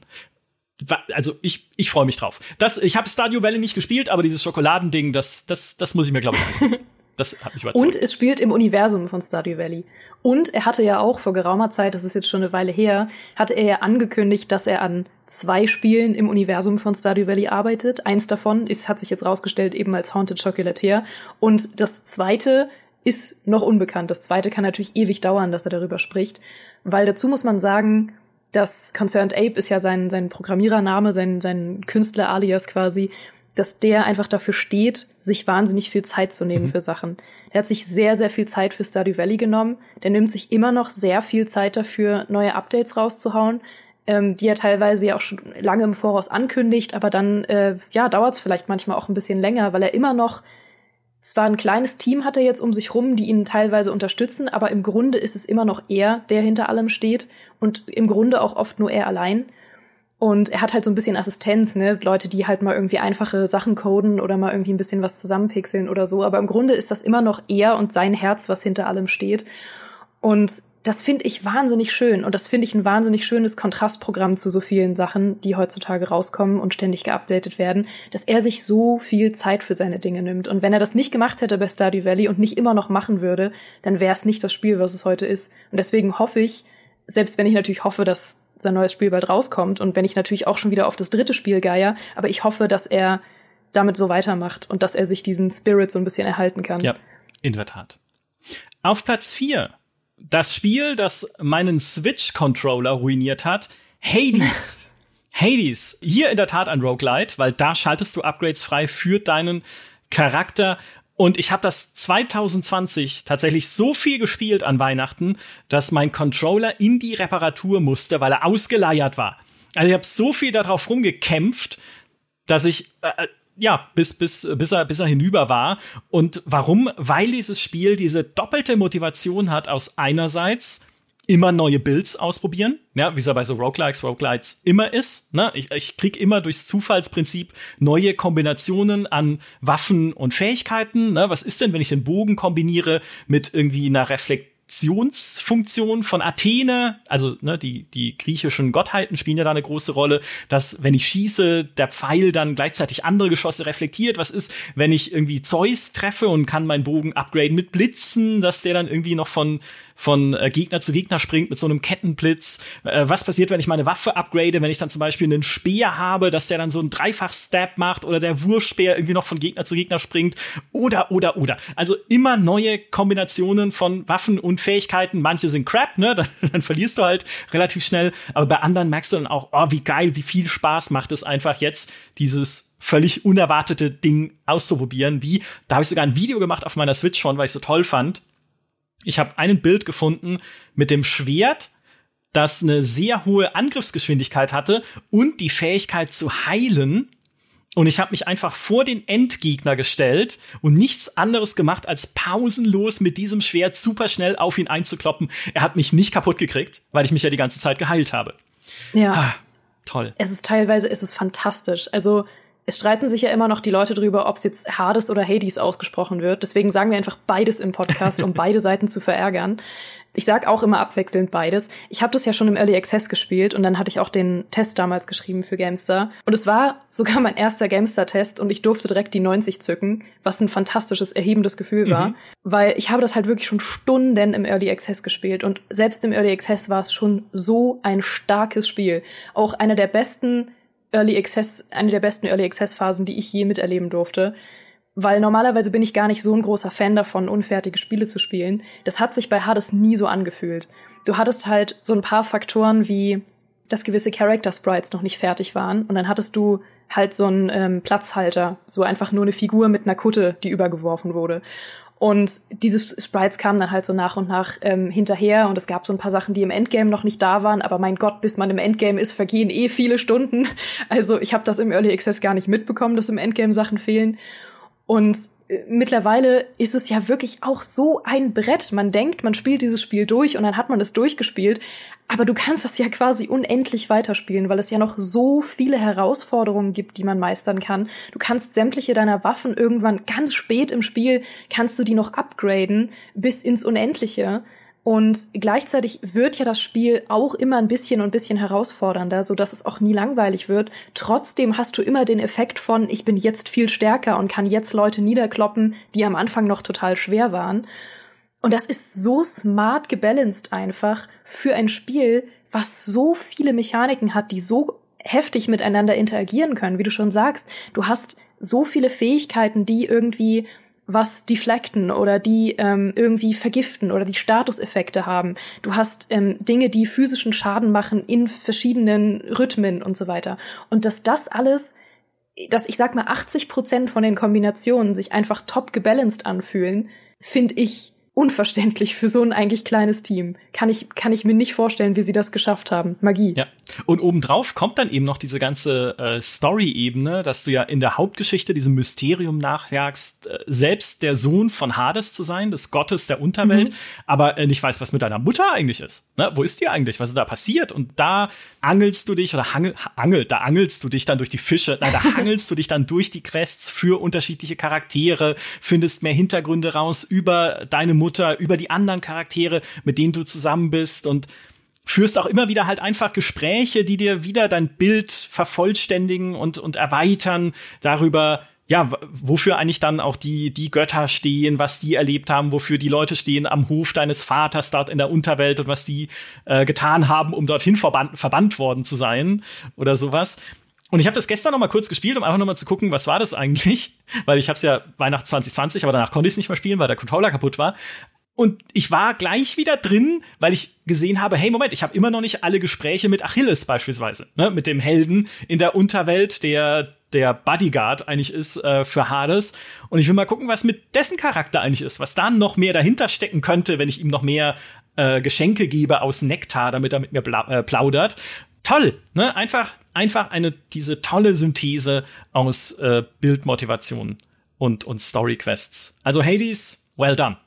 Also ich, ich freue mich drauf. Das, ich habe Stardew Valley nicht gespielt, aber dieses Schokoladending, das, das, das muss ich mir glaube ich Das hat mich überzeugt. Und es spielt im Universum von Stardew Valley. Und er hatte ja auch vor geraumer Zeit, das ist jetzt schon eine Weile her, hatte er ja angekündigt, dass er an zwei Spielen im Universum von Stardew Valley arbeitet. Eins davon ist, hat sich jetzt rausgestellt, eben als Haunted Chocolatier. Und das zweite ist noch unbekannt. Das zweite kann natürlich ewig dauern, dass er darüber spricht. Weil dazu muss man sagen, dass Concerned Ape ist ja sein, sein Programmierername, sein, sein Künstler-Alias quasi dass der einfach dafür steht, sich wahnsinnig viel Zeit zu nehmen mhm. für Sachen. Er hat sich sehr, sehr viel Zeit für Stardew Valley genommen. Der nimmt sich immer noch sehr viel Zeit dafür, neue Updates rauszuhauen, ähm, die er teilweise ja auch schon lange im Voraus ankündigt, aber dann äh, ja dauert es vielleicht manchmal auch ein bisschen länger, weil er immer noch zwar ein kleines Team hat er jetzt um sich rum, die ihn teilweise unterstützen, aber im Grunde ist es immer noch er, der hinter allem steht und im Grunde auch oft nur er allein. Und er hat halt so ein bisschen Assistenz, ne? Leute, die halt mal irgendwie einfache Sachen coden oder mal irgendwie ein bisschen was zusammenpixeln oder so. Aber im Grunde ist das immer noch er und sein Herz, was hinter allem steht. Und das finde ich wahnsinnig schön. Und das finde ich ein wahnsinnig schönes Kontrastprogramm zu so vielen Sachen, die heutzutage rauskommen und ständig geupdatet werden, dass er sich so viel Zeit für seine Dinge nimmt. Und wenn er das nicht gemacht hätte bei Stardew Valley und nicht immer noch machen würde, dann wäre es nicht das Spiel, was es heute ist. Und deswegen hoffe ich, selbst wenn ich natürlich hoffe, dass sein neues Spiel bald rauskommt. Und wenn ich natürlich auch schon wieder auf das dritte Spiel geier, aber ich hoffe, dass er damit so weitermacht und dass er sich diesen Spirit so ein bisschen erhalten kann. Ja, in der Tat. Auf Platz 4, das Spiel, das meinen Switch-Controller ruiniert hat, Hades. Hades, hier in der Tat ein Roguelite, weil da schaltest du Upgrades frei für deinen Charakter. Und ich habe das 2020 tatsächlich so viel gespielt an Weihnachten, dass mein Controller in die Reparatur musste, weil er ausgeleiert war. Also ich habe so viel darauf rumgekämpft, dass ich äh, äh, ja bis bis bis er bis er hinüber war. Und warum? Weil dieses Spiel diese doppelte Motivation hat aus einerseits immer neue Builds ausprobieren, ja, wie es ja bei so Roguelikes, Roguelites immer ist. Ne? Ich, ich krieg immer durchs Zufallsprinzip neue Kombinationen an Waffen und Fähigkeiten. Ne? Was ist denn, wenn ich den Bogen kombiniere mit irgendwie einer Reflexionsfunktion von Athene, also ne, die, die griechischen Gottheiten spielen ja da eine große Rolle, dass wenn ich schieße, der Pfeil dann gleichzeitig andere Geschosse reflektiert. Was ist, wenn ich irgendwie Zeus treffe und kann meinen Bogen upgraden mit Blitzen, dass der dann irgendwie noch von von äh, Gegner zu Gegner springt mit so einem Kettenblitz. Äh, was passiert, wenn ich meine Waffe upgrade, wenn ich dann zum Beispiel einen Speer habe, dass der dann so einen Dreifach-Stab macht oder der Wurfspeer irgendwie noch von Gegner zu Gegner springt. Oder, oder, oder. Also immer neue Kombinationen von Waffen und Fähigkeiten. Manche sind crap, ne? Dann, dann verlierst du halt relativ schnell. Aber bei anderen merkst du dann auch, oh, wie geil, wie viel Spaß macht es einfach jetzt, dieses völlig unerwartete Ding auszuprobieren. Wie, da habe ich sogar ein Video gemacht auf meiner Switch schon, weil ich so toll fand. Ich habe ein Bild gefunden mit dem Schwert, das eine sehr hohe Angriffsgeschwindigkeit hatte und die Fähigkeit zu heilen. Und ich habe mich einfach vor den Endgegner gestellt und nichts anderes gemacht, als pausenlos mit diesem Schwert super schnell auf ihn einzukloppen. Er hat mich nicht kaputt gekriegt, weil ich mich ja die ganze Zeit geheilt habe. Ja. Ah, toll. Es ist teilweise, es ist fantastisch. Also es streiten sich ja immer noch die Leute drüber, ob es jetzt Hades oder Hades ausgesprochen wird. Deswegen sagen wir einfach beides im Podcast, um beide Seiten zu verärgern. Ich sag auch immer abwechselnd beides. Ich habe das ja schon im Early Access gespielt und dann hatte ich auch den Test damals geschrieben für Gamestar. Und es war sogar mein erster Gamestar-Test und ich durfte direkt die 90 zücken, was ein fantastisches, erhebendes Gefühl war. Mhm. Weil ich habe das halt wirklich schon Stunden im Early Access gespielt und selbst im Early Access war es schon so ein starkes Spiel. Auch einer der besten Early Access, eine der besten Early Access Phasen, die ich je miterleben durfte. Weil normalerweise bin ich gar nicht so ein großer Fan davon, unfertige Spiele zu spielen. Das hat sich bei Hades nie so angefühlt. Du hattest halt so ein paar Faktoren wie, dass gewisse Character Sprites noch nicht fertig waren. Und dann hattest du halt so einen ähm, Platzhalter, so einfach nur eine Figur mit einer Kutte, die übergeworfen wurde. Und diese Sprites kamen dann halt so nach und nach ähm, hinterher und es gab so ein paar Sachen, die im Endgame noch nicht da waren, aber mein Gott, bis man im Endgame ist, vergehen eh viele Stunden. Also ich habe das im Early Access gar nicht mitbekommen, dass im Endgame Sachen fehlen. Und äh, mittlerweile ist es ja wirklich auch so ein Brett. Man denkt, man spielt dieses Spiel durch und dann hat man es durchgespielt. Aber du kannst das ja quasi unendlich weiterspielen, weil es ja noch so viele Herausforderungen gibt, die man meistern kann. Du kannst sämtliche deiner Waffen irgendwann ganz spät im Spiel, kannst du die noch upgraden bis ins Unendliche. Und gleichzeitig wird ja das Spiel auch immer ein bisschen und bisschen herausfordernder, so dass es auch nie langweilig wird. Trotzdem hast du immer den Effekt von, ich bin jetzt viel stärker und kann jetzt Leute niederkloppen, die am Anfang noch total schwer waren. Und das ist so smart gebalanced einfach für ein Spiel, was so viele Mechaniken hat, die so heftig miteinander interagieren können, wie du schon sagst. Du hast so viele Fähigkeiten, die irgendwie was deflecten oder die ähm, irgendwie vergiften oder die Statuseffekte haben. Du hast ähm, Dinge, die physischen Schaden machen in verschiedenen Rhythmen und so weiter. Und dass das alles, dass ich sag mal 80 Prozent von den Kombinationen sich einfach top gebalanced anfühlen, finde ich unverständlich für so ein eigentlich kleines Team. Kann ich, kann ich mir nicht vorstellen, wie sie das geschafft haben. Magie. Ja. Und obendrauf kommt dann eben noch diese ganze äh, Story-Ebene, dass du ja in der Hauptgeschichte diesem Mysterium nachjagst, äh, selbst der Sohn von Hades zu sein, des Gottes der Unterwelt, mhm. aber äh, nicht weißt, was mit deiner Mutter eigentlich ist. Ne? Wo ist die eigentlich? Was ist da passiert? Und da angelst du dich oder hangel, angelt, da angelst du dich dann durch die Fische, nein, da hangelst du dich dann durch die Quests für unterschiedliche Charaktere, findest mehr Hintergründe raus über deine Mutter, über die anderen Charaktere, mit denen du zusammen bist und führst auch immer wieder halt einfach Gespräche, die dir wieder dein Bild vervollständigen und, und erweitern darüber, ja, wofür eigentlich dann auch die, die Götter stehen, was die erlebt haben, wofür die Leute stehen am Hof deines Vaters dort in der Unterwelt und was die äh, getan haben, um dorthin verbannt, verbannt worden zu sein oder sowas. Und ich habe das gestern noch mal kurz gespielt, um einfach noch mal zu gucken, was war das eigentlich? Weil ich habe es ja Weihnachten 2020, aber danach konnte ich es nicht mehr spielen, weil der Controller kaputt war. Und ich war gleich wieder drin, weil ich gesehen habe, hey, Moment, ich habe immer noch nicht alle Gespräche mit Achilles beispielsweise, ne, mit dem Helden in der Unterwelt, der der Bodyguard eigentlich ist äh, für Hades. Und ich will mal gucken, was mit dessen Charakter eigentlich ist, was da noch mehr dahinter stecken könnte, wenn ich ihm noch mehr äh, Geschenke gebe aus Nektar, damit er mit mir äh, plaudert toll, ne? Einfach, einfach eine, diese tolle Synthese aus äh, Bildmotivation und, und Story-Quests. Also Hades, well done.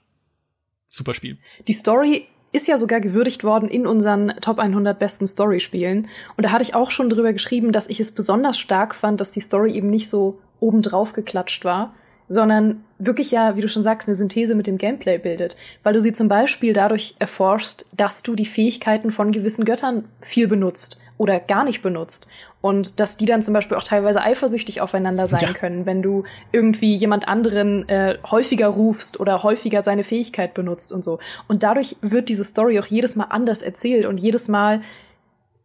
Super Spiel. Die Story ist ja sogar gewürdigt worden in unseren Top 100 besten Story-Spielen. Und da hatte ich auch schon drüber geschrieben, dass ich es besonders stark fand, dass die Story eben nicht so obendrauf geklatscht war, sondern wirklich ja, wie du schon sagst, eine Synthese mit dem Gameplay bildet, weil du sie zum Beispiel dadurch erforschst, dass du die Fähigkeiten von gewissen Göttern viel benutzt oder gar nicht benutzt und dass die dann zum Beispiel auch teilweise eifersüchtig aufeinander sein ja. können, wenn du irgendwie jemand anderen äh, häufiger rufst oder häufiger seine Fähigkeit benutzt und so. Und dadurch wird diese Story auch jedes Mal anders erzählt und jedes Mal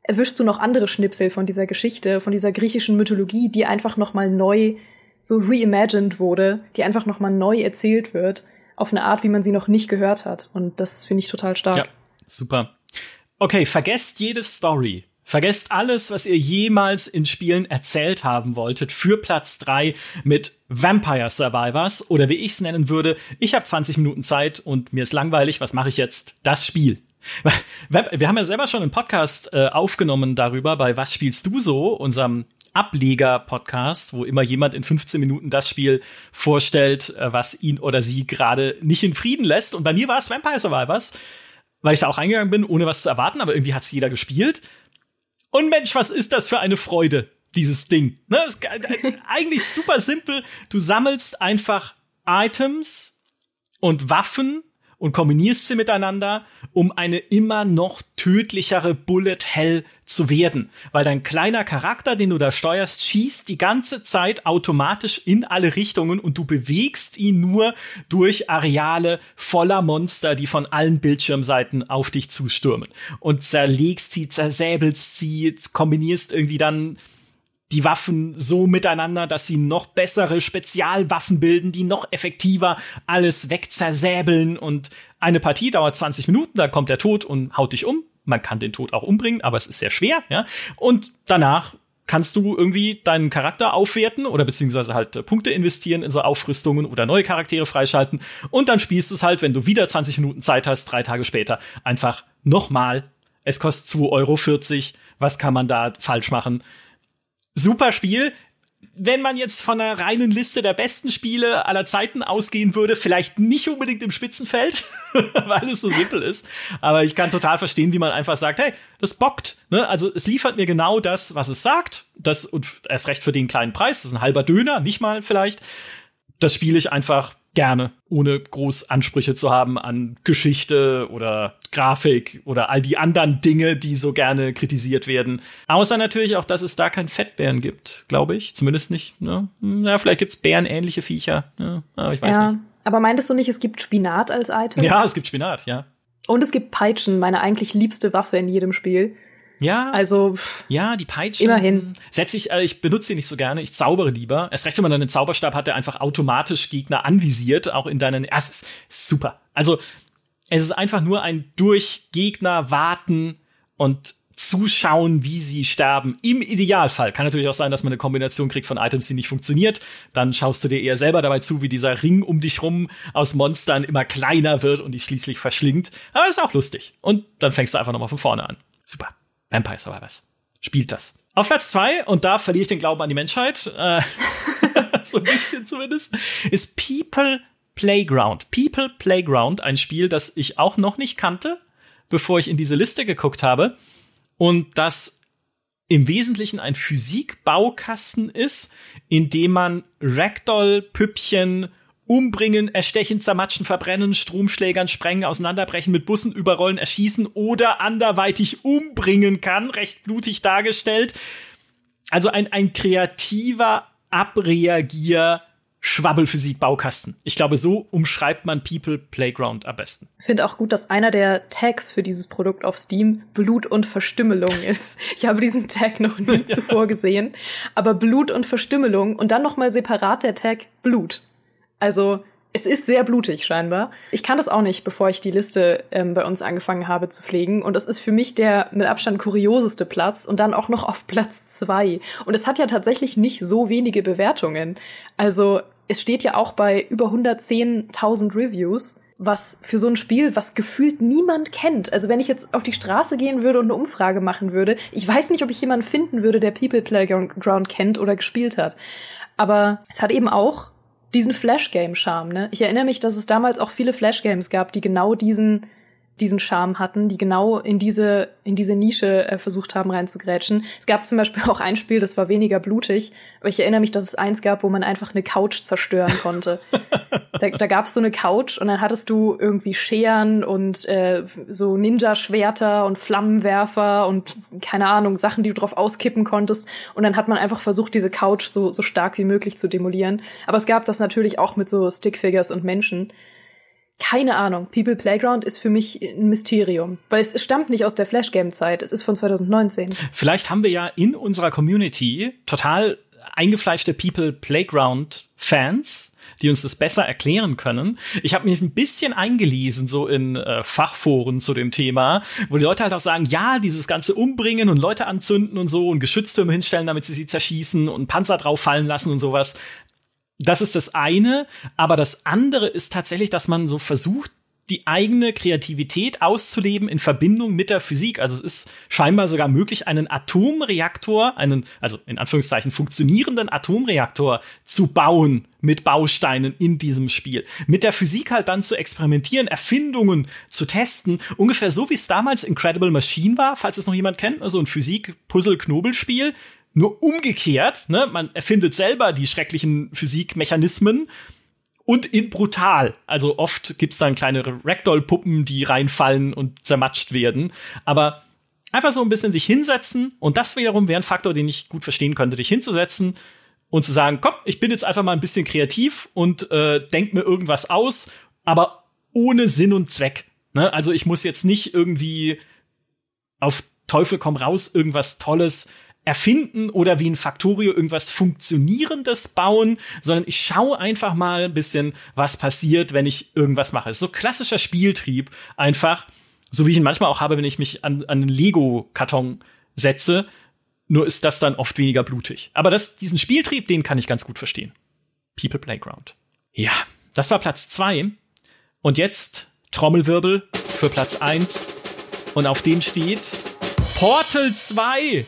erwischst du noch andere Schnipsel von dieser Geschichte, von dieser griechischen Mythologie, die einfach noch mal neu so reimagined wurde, die einfach noch mal neu erzählt wird auf eine Art, wie man sie noch nicht gehört hat. Und das finde ich total stark. Ja, super. Okay, vergesst jede Story. Vergesst alles, was ihr jemals in Spielen erzählt haben wolltet, für Platz drei mit Vampire Survivors oder wie ich es nennen würde, ich habe 20 Minuten Zeit und mir ist langweilig, was mache ich jetzt? Das Spiel. Wir haben ja selber schon einen Podcast äh, aufgenommen darüber, bei Was spielst du so, unserem Ableger-Podcast, wo immer jemand in 15 Minuten das Spiel vorstellt, äh, was ihn oder sie gerade nicht in Frieden lässt. Und bei mir war es Vampire Survivors, weil ich da auch reingegangen bin, ohne was zu erwarten, aber irgendwie hat es jeder gespielt. Und Mensch, was ist das für eine Freude, dieses Ding. Ne? Ist eigentlich super simpel. Du sammelst einfach Items und Waffen und kombinierst sie miteinander, um eine immer noch tödlichere Bullet Hell zu werden. Weil dein kleiner Charakter, den du da steuerst, schießt die ganze Zeit automatisch in alle Richtungen und du bewegst ihn nur durch Areale voller Monster, die von allen Bildschirmseiten auf dich zustürmen. Und zerlegst sie, zersäbelst sie, kombinierst irgendwie dann die Waffen so miteinander, dass sie noch bessere Spezialwaffen bilden, die noch effektiver alles wegzersäbeln und eine Partie dauert 20 Minuten, da kommt der Tod und haut dich um. Man kann den Tod auch umbringen, aber es ist sehr schwer, ja. Und danach kannst du irgendwie deinen Charakter aufwerten oder beziehungsweise halt äh, Punkte investieren in so Aufrüstungen oder neue Charaktere freischalten und dann spielst du es halt, wenn du wieder 20 Minuten Zeit hast, drei Tage später, einfach nochmal. Es kostet 2,40 Euro. Was kann man da falsch machen? Super Spiel. Wenn man jetzt von einer reinen Liste der besten Spiele aller Zeiten ausgehen würde, vielleicht nicht unbedingt im Spitzenfeld, weil es so simpel ist. Aber ich kann total verstehen, wie man einfach sagt, hey, das bockt. Ne? Also es liefert mir genau das, was es sagt. Das und erst recht für den kleinen Preis. Das ist ein halber Döner, nicht mal vielleicht. Das spiele ich einfach gerne, ohne groß Ansprüche zu haben an Geschichte oder Grafik oder all die anderen Dinge, die so gerne kritisiert werden. Außer natürlich auch, dass es da kein Fettbären gibt, glaube ich. Zumindest nicht. Ne? Ja, vielleicht gibt's bärenähnliche Viecher. Ne? Aber ich weiß ja, nicht. Aber meintest du nicht, es gibt Spinat als Item? Ja, es gibt Spinat, ja. Und es gibt Peitschen, meine eigentlich liebste Waffe in jedem Spiel. Ja. Also. Ja, die Peitsche. Immerhin. Setze ich, äh, ich benutze sie nicht so gerne. Ich zaubere lieber. Erst recht, wenn man dann einen Zauberstab hat, der einfach automatisch Gegner anvisiert, auch in deinen. Ja, es ist super. Also, es ist einfach nur ein durch Gegner warten und zuschauen, wie sie sterben. Im Idealfall kann natürlich auch sein, dass man eine Kombination kriegt von Items, die nicht funktioniert. Dann schaust du dir eher selber dabei zu, wie dieser Ring um dich rum aus Monstern immer kleiner wird und dich schließlich verschlingt. Aber ist auch lustig. Und dann fängst du einfach nochmal von vorne an. Super. Vampire Survivors. Spielt das. Auf Platz zwei, und da verliere ich den Glauben an die Menschheit, äh, so ein bisschen zumindest, ist People Playground. People Playground, ein Spiel, das ich auch noch nicht kannte, bevor ich in diese Liste geguckt habe. Und das im Wesentlichen ein Physikbaukasten ist, in dem man Ragdoll-Püppchen umbringen, erstechen, zermatschen, verbrennen, Stromschlägern sprengen, auseinanderbrechen, mit Bussen überrollen, erschießen oder anderweitig umbringen kann, recht blutig dargestellt. Also ein, ein kreativer Abreagier Schwabbelphysik-Baukasten. Ich glaube, so umschreibt man People Playground am besten. Ich finde auch gut, dass einer der Tags für dieses Produkt auf Steam Blut und Verstümmelung ist. Ich habe diesen Tag noch nie ja. zuvor gesehen. Aber Blut und Verstümmelung und dann noch mal separat der Tag Blut. Also es ist sehr blutig scheinbar. Ich kann das auch nicht, bevor ich die Liste ähm, bei uns angefangen habe zu pflegen. Und es ist für mich der mit Abstand kurioseste Platz und dann auch noch auf Platz zwei. Und es hat ja tatsächlich nicht so wenige Bewertungen. Also es steht ja auch bei über 110.000 Reviews, was für so ein Spiel, was gefühlt niemand kennt. Also wenn ich jetzt auf die Straße gehen würde und eine Umfrage machen würde, ich weiß nicht, ob ich jemanden finden würde, der People Playground kennt oder gespielt hat. Aber es hat eben auch diesen Flash-Game-Charme. Ne? Ich erinnere mich, dass es damals auch viele Flash-Games gab, die genau diesen diesen Charme hatten, die genau in diese, in diese Nische äh, versucht haben reinzugrätschen. Es gab zum Beispiel auch ein Spiel, das war weniger blutig, aber ich erinnere mich, dass es eins gab, wo man einfach eine Couch zerstören konnte. da da gab es so eine Couch und dann hattest du irgendwie Scheren und äh, so Ninja-Schwerter und Flammenwerfer und keine Ahnung, Sachen, die du drauf auskippen konntest. Und dann hat man einfach versucht, diese Couch so, so stark wie möglich zu demolieren. Aber es gab das natürlich auch mit so Stickfigures und Menschen keine Ahnung. People Playground ist für mich ein Mysterium, weil es stammt nicht aus der Flash Game Zeit. Es ist von 2019. Vielleicht haben wir ja in unserer Community total eingefleischte People Playground Fans, die uns das besser erklären können. Ich habe mich ein bisschen eingelesen so in äh, Fachforen zu dem Thema, wo die Leute halt auch sagen, ja, dieses ganze Umbringen und Leute anzünden und so und Geschütztürme hinstellen, damit sie sie zerschießen und Panzer drauf fallen lassen und sowas. Das ist das eine, aber das andere ist tatsächlich, dass man so versucht, die eigene Kreativität auszuleben in Verbindung mit der Physik. Also es ist scheinbar sogar möglich, einen Atomreaktor, einen, also in Anführungszeichen funktionierenden Atomreaktor zu bauen mit Bausteinen in diesem Spiel. Mit der Physik halt dann zu experimentieren, Erfindungen zu testen. Ungefähr so wie es damals Incredible Machine war, falls es noch jemand kennt, also ein Physik-Puzzle-Knobelspiel nur umgekehrt, ne? Man erfindet selber die schrecklichen Physikmechanismen und in brutal. Also oft gibt's dann kleine Ragdoll-Puppen, die reinfallen und zermatscht werden. Aber einfach so ein bisschen sich hinsetzen und das wiederum wäre ein Faktor, den ich gut verstehen könnte, dich hinzusetzen und zu sagen, komm, ich bin jetzt einfach mal ein bisschen kreativ und äh, denk mir irgendwas aus, aber ohne Sinn und Zweck. Ne? Also ich muss jetzt nicht irgendwie auf Teufel komm raus irgendwas Tolles erfinden oder wie ein Factorio irgendwas Funktionierendes bauen, sondern ich schaue einfach mal ein bisschen, was passiert, wenn ich irgendwas mache. So klassischer Spieltrieb einfach, so wie ich ihn manchmal auch habe, wenn ich mich an, an einen Lego-Karton setze. Nur ist das dann oft weniger blutig. Aber das, diesen Spieltrieb, den kann ich ganz gut verstehen. People Playground. Ja, das war Platz zwei. Und jetzt Trommelwirbel für Platz eins. Und auf den steht Portal 2.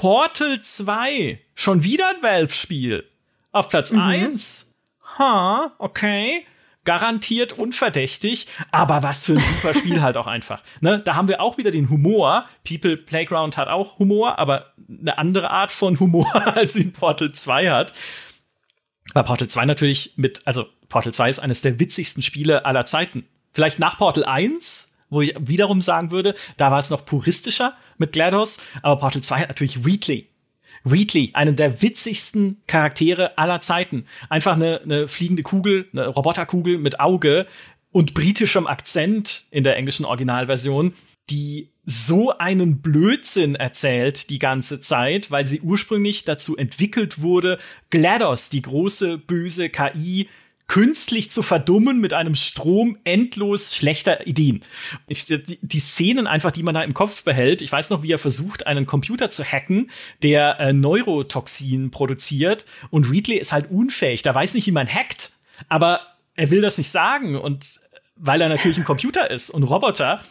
Portal 2. Schon wieder ein Valve-Spiel. Auf Platz mhm. 1. Ha, okay. Garantiert unverdächtig, aber was für ein super Spiel halt auch einfach. Ne? Da haben wir auch wieder den Humor. People Playground hat auch Humor, aber eine andere Art von Humor, als ihn Portal 2 hat. Weil Portal 2 natürlich mit, also Portal 2 ist eines der witzigsten Spiele aller Zeiten. Vielleicht nach Portal 1, wo ich wiederum sagen würde, da war es noch puristischer mit GLaDOS, aber Portal 2 hat natürlich Wheatley. Wheatley, einen der witzigsten Charaktere aller Zeiten. Einfach eine, eine fliegende Kugel, eine Roboterkugel mit Auge und britischem Akzent in der englischen Originalversion, die so einen Blödsinn erzählt die ganze Zeit, weil sie ursprünglich dazu entwickelt wurde, GLaDOS, die große böse KI, künstlich zu verdummen mit einem Strom endlos schlechter Ideen. Ich, die, die, Szenen einfach, die man da im Kopf behält. Ich weiß noch, wie er versucht, einen Computer zu hacken, der äh, Neurotoxin produziert. Und Wheatley ist halt unfähig. Da weiß nicht, wie man hackt. Aber er will das nicht sagen. Und weil er natürlich ein Computer ist und Roboter,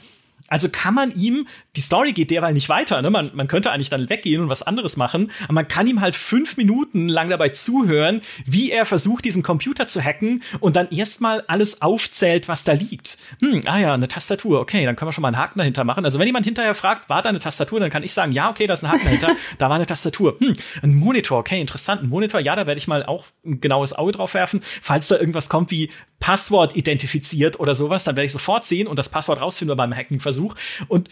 also kann man ihm, die Story geht derweil nicht weiter, ne? Man, man könnte eigentlich dann weggehen und was anderes machen, aber man kann ihm halt fünf Minuten lang dabei zuhören, wie er versucht, diesen Computer zu hacken und dann erstmal alles aufzählt, was da liegt. Hm, ah ja, eine Tastatur, okay, dann können wir schon mal einen Haken dahinter machen. Also wenn jemand hinterher fragt, war da eine Tastatur, dann kann ich sagen, ja, okay, da ist ein Haken dahinter, da war eine Tastatur. Hm, ein Monitor, okay, interessant, ein Monitor, ja, da werde ich mal auch ein genaues Auge drauf werfen, falls da irgendwas kommt wie Passwort identifiziert oder sowas, dann werde ich sofort sehen und das Passwort rausfinden beim Hacking-Versuch. Und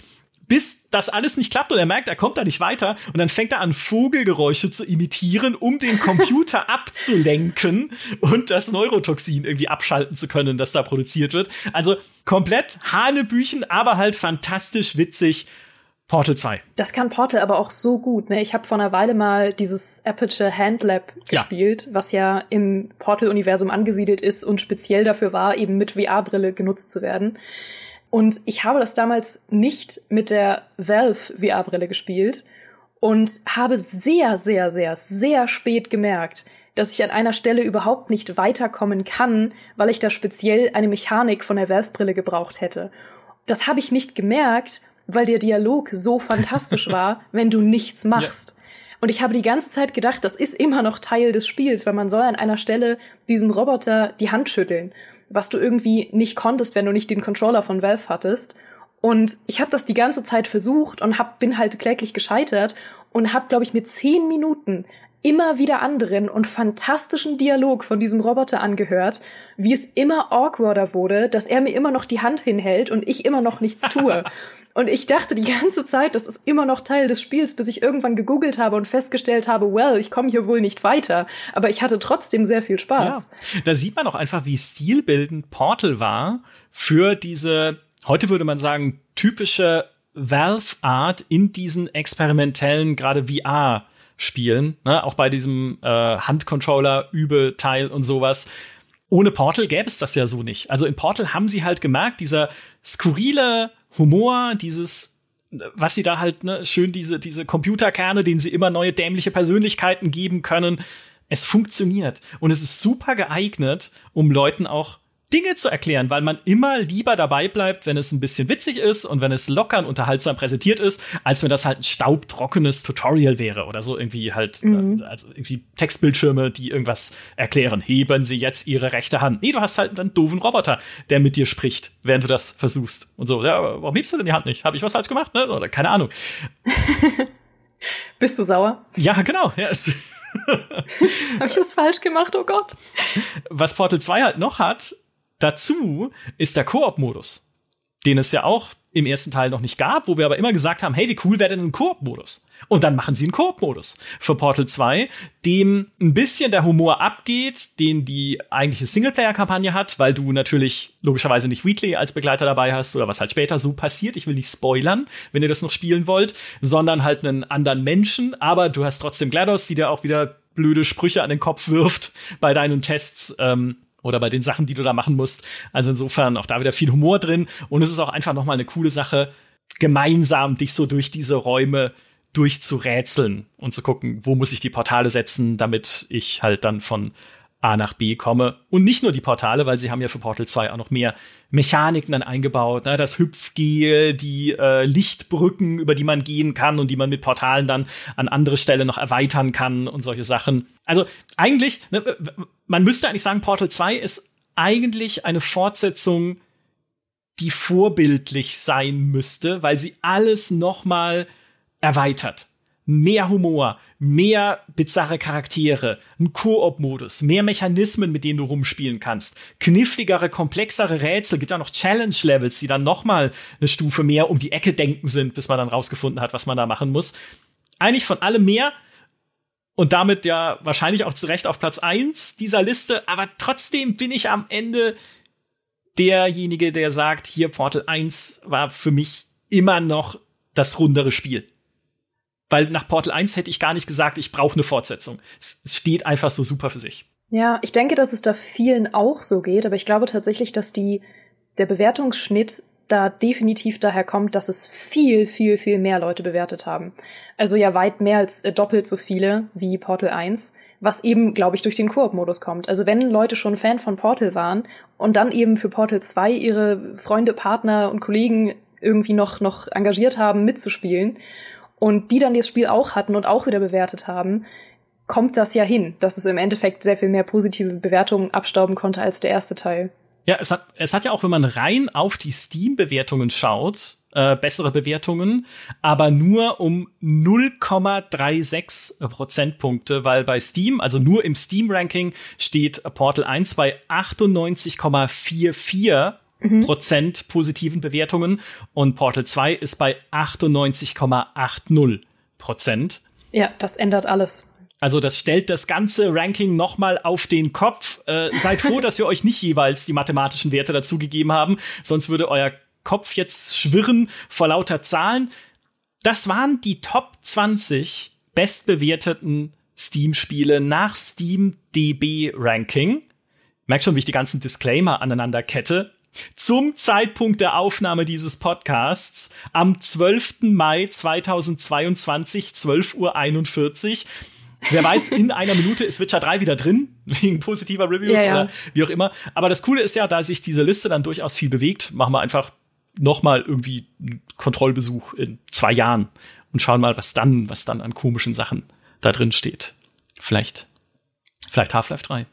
bis das alles nicht klappt und er merkt, er kommt da nicht weiter und dann fängt er an, Vogelgeräusche zu imitieren, um den Computer abzulenken und das Neurotoxin irgendwie abschalten zu können, das da produziert wird. Also komplett Hanebüchen, aber halt fantastisch witzig Portal 2. Das kann Portal aber auch so gut. Ne? Ich habe vor einer Weile mal dieses Aperture Hand Lab gespielt, ja. was ja im Portal-Universum angesiedelt ist und speziell dafür war, eben mit VR-Brille genutzt zu werden. Und ich habe das damals nicht mit der Valve VR-Brille gespielt und habe sehr, sehr, sehr, sehr spät gemerkt, dass ich an einer Stelle überhaupt nicht weiterkommen kann, weil ich da speziell eine Mechanik von der Valve-Brille gebraucht hätte. Das habe ich nicht gemerkt, weil der Dialog so fantastisch war, wenn du nichts machst. Ja. Und ich habe die ganze Zeit gedacht, das ist immer noch Teil des Spiels, weil man soll an einer Stelle diesem Roboter die Hand schütteln. Was du irgendwie nicht konntest, wenn du nicht den Controller von Valve hattest. Und ich habe das die ganze Zeit versucht und hab, bin halt kläglich gescheitert und habe, glaube ich, mit zehn Minuten immer wieder anderen und fantastischen Dialog von diesem Roboter angehört, wie es immer awkwarder wurde, dass er mir immer noch die Hand hinhält und ich immer noch nichts tue. und ich dachte die ganze Zeit, das ist immer noch Teil des Spiels, bis ich irgendwann gegoogelt habe und festgestellt habe, well, ich komme hier wohl nicht weiter. Aber ich hatte trotzdem sehr viel Spaß. Ja, da sieht man auch einfach, wie stilbildend Portal war für diese, heute würde man sagen, typische Valve-Art in diesen experimentellen, gerade VR- spielen. Ne? Auch bei diesem äh, Handcontroller-Übelteil und sowas. Ohne Portal gäbe es das ja so nicht. Also in Portal haben sie halt gemerkt, dieser skurrile Humor, dieses, was sie da halt, ne, schön diese, diese Computerkerne, denen sie immer neue dämliche Persönlichkeiten geben können. Es funktioniert. Und es ist super geeignet, um Leuten auch Dinge zu erklären, weil man immer lieber dabei bleibt, wenn es ein bisschen witzig ist und wenn es locker und unterhaltsam präsentiert ist, als wenn das halt ein staubtrockenes Tutorial wäre oder so irgendwie halt, mhm. äh, also irgendwie Textbildschirme, die irgendwas erklären. Heben Sie jetzt Ihre rechte Hand. Nee, du hast halt einen doofen Roboter, der mit dir spricht, während du das versuchst. Und so, ja, warum hebst du denn die Hand nicht? Habe ich was falsch gemacht? Ne? Oder keine Ahnung. Bist du sauer? Ja, genau. Ja, Habe ich was falsch gemacht? Oh Gott. Was Portal 2 halt noch hat, Dazu ist der Koop-Modus, den es ja auch im ersten Teil noch nicht gab, wo wir aber immer gesagt haben, hey, wie cool wäre denn ein Koop-Modus? Und dann machen sie einen Koop-Modus für Portal 2, dem ein bisschen der Humor abgeht, den die eigentliche Singleplayer-Kampagne hat, weil du natürlich logischerweise nicht Wheatley als Begleiter dabei hast oder was halt später so passiert. Ich will nicht spoilern, wenn ihr das noch spielen wollt, sondern halt einen anderen Menschen, aber du hast trotzdem GLaDOS, die dir auch wieder blöde Sprüche an den Kopf wirft bei deinen Tests. Ähm, oder bei den Sachen, die du da machen musst. Also insofern auch da wieder viel Humor drin und es ist auch einfach noch mal eine coole Sache, gemeinsam dich so durch diese Räume durchzurätseln und zu gucken, wo muss ich die Portale setzen, damit ich halt dann von A nach B komme. Und nicht nur die Portale, weil sie haben ja für Portal 2 auch noch mehr Mechaniken dann eingebaut. Ne? Das Hüpfgel, die äh, Lichtbrücken, über die man gehen kann und die man mit Portalen dann an andere Stelle noch erweitern kann und solche Sachen. Also eigentlich, ne, man müsste eigentlich sagen, Portal 2 ist eigentlich eine Fortsetzung, die vorbildlich sein müsste, weil sie alles noch mal erweitert. Mehr Humor, mehr bizarre Charaktere, ein Koop-Modus, mehr Mechanismen, mit denen du rumspielen kannst, kniffligere, komplexere Rätsel, gibt auch noch Challenge-Levels, die dann noch mal eine Stufe mehr um die Ecke denken sind, bis man dann rausgefunden hat, was man da machen muss. Eigentlich von allem mehr und damit ja wahrscheinlich auch zu Recht auf Platz eins dieser Liste, aber trotzdem bin ich am Ende derjenige, der sagt, hier Portal 1 war für mich immer noch das rundere Spiel. Weil nach Portal 1 hätte ich gar nicht gesagt, ich brauche eine Fortsetzung. Es steht einfach so super für sich. Ja, ich denke, dass es da vielen auch so geht, aber ich glaube tatsächlich, dass die, der Bewertungsschnitt da definitiv daher kommt, dass es viel, viel, viel mehr Leute bewertet haben. Also ja weit mehr als äh, doppelt so viele wie Portal 1, was eben, glaube ich, durch den Koop-Modus kommt. Also wenn Leute schon Fan von Portal waren und dann eben für Portal 2 ihre Freunde, Partner und Kollegen irgendwie noch, noch engagiert haben, mitzuspielen und die dann das Spiel auch hatten und auch wieder bewertet haben, kommt das ja hin, dass es im Endeffekt sehr viel mehr positive Bewertungen abstauben konnte als der erste Teil. Ja, es hat, es hat ja auch, wenn man rein auf die Steam-Bewertungen schaut, äh, bessere Bewertungen, aber nur um 0,36 Prozentpunkte, weil bei Steam, also nur im Steam-Ranking, steht Portal 1 bei 98,44 mhm. Prozent positiven Bewertungen und Portal 2 ist bei 98,80 Prozent. Ja, das ändert alles. Also das stellt das ganze Ranking noch mal auf den Kopf. Äh, seid froh, dass wir euch nicht jeweils die mathematischen Werte dazugegeben haben, sonst würde euer Kopf jetzt schwirren vor lauter Zahlen. Das waren die Top 20 bestbewerteten Steam-Spiele nach Steam DB Ranking. Merkt schon, wie ich die ganzen Disclaimer aneinander kette zum Zeitpunkt der Aufnahme dieses Podcasts am 12. Mai 2022, 12.41 Uhr. Wer weiß, in einer Minute ist Witcher 3 wieder drin, wegen positiver Reviews ja, ja. oder wie auch immer. Aber das Coole ist ja, da sich diese Liste dann durchaus viel bewegt, machen wir einfach noch mal irgendwie einen Kontrollbesuch in zwei Jahren und schauen mal, was dann, was dann an komischen Sachen da drin steht. Vielleicht, vielleicht Half-Life 3.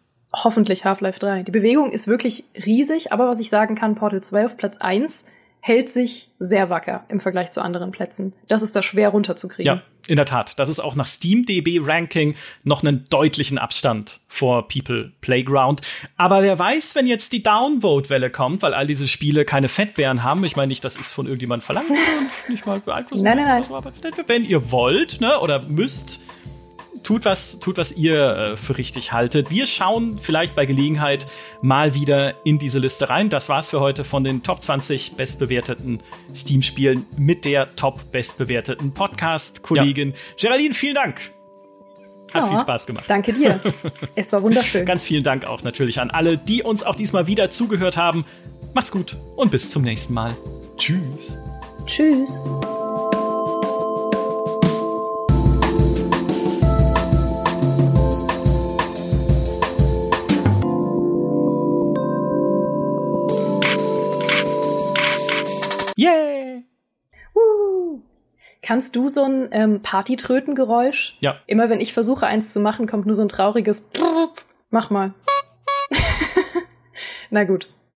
hoffentlich Half-Life 3. Die Bewegung ist wirklich riesig, aber was ich sagen kann, Portal 2 auf Platz 1 hält sich sehr wacker im Vergleich zu anderen Plätzen. Das ist da schwer runterzukriegen. Ja, in der Tat. Das ist auch nach SteamDB Ranking noch einen deutlichen Abstand vor People Playground. Aber wer weiß, wenn jetzt die Downvote-Welle kommt, weil all diese Spiele keine Fettbären haben. Ich meine nicht, dass ich es von irgendjemandem verlangt und nicht mal beeinflussen. Nein, nein, nein. Wenn ihr wollt, ne, oder müsst, tut was, tut was ihr äh, für richtig haltet. Wir schauen vielleicht bei Gelegenheit mal wieder in diese Liste rein. Das war's für heute von den Top 20 bestbewerteten Steam-Spielen mit der top bestbewerteten Podcast-Kollegin ja. Geraldine. Vielen Dank. Hat ja, viel Spaß gemacht. Danke dir. es war wunderschön. Ganz vielen Dank auch natürlich an alle, die uns auch diesmal wieder zugehört haben. Macht's gut und bis zum nächsten Mal. Tschüss. Tschüss. Kannst du so ein ähm, Partytrötengeräusch? Ja. Immer wenn ich versuche, eins zu machen, kommt nur so ein trauriges Mach mal. Na gut.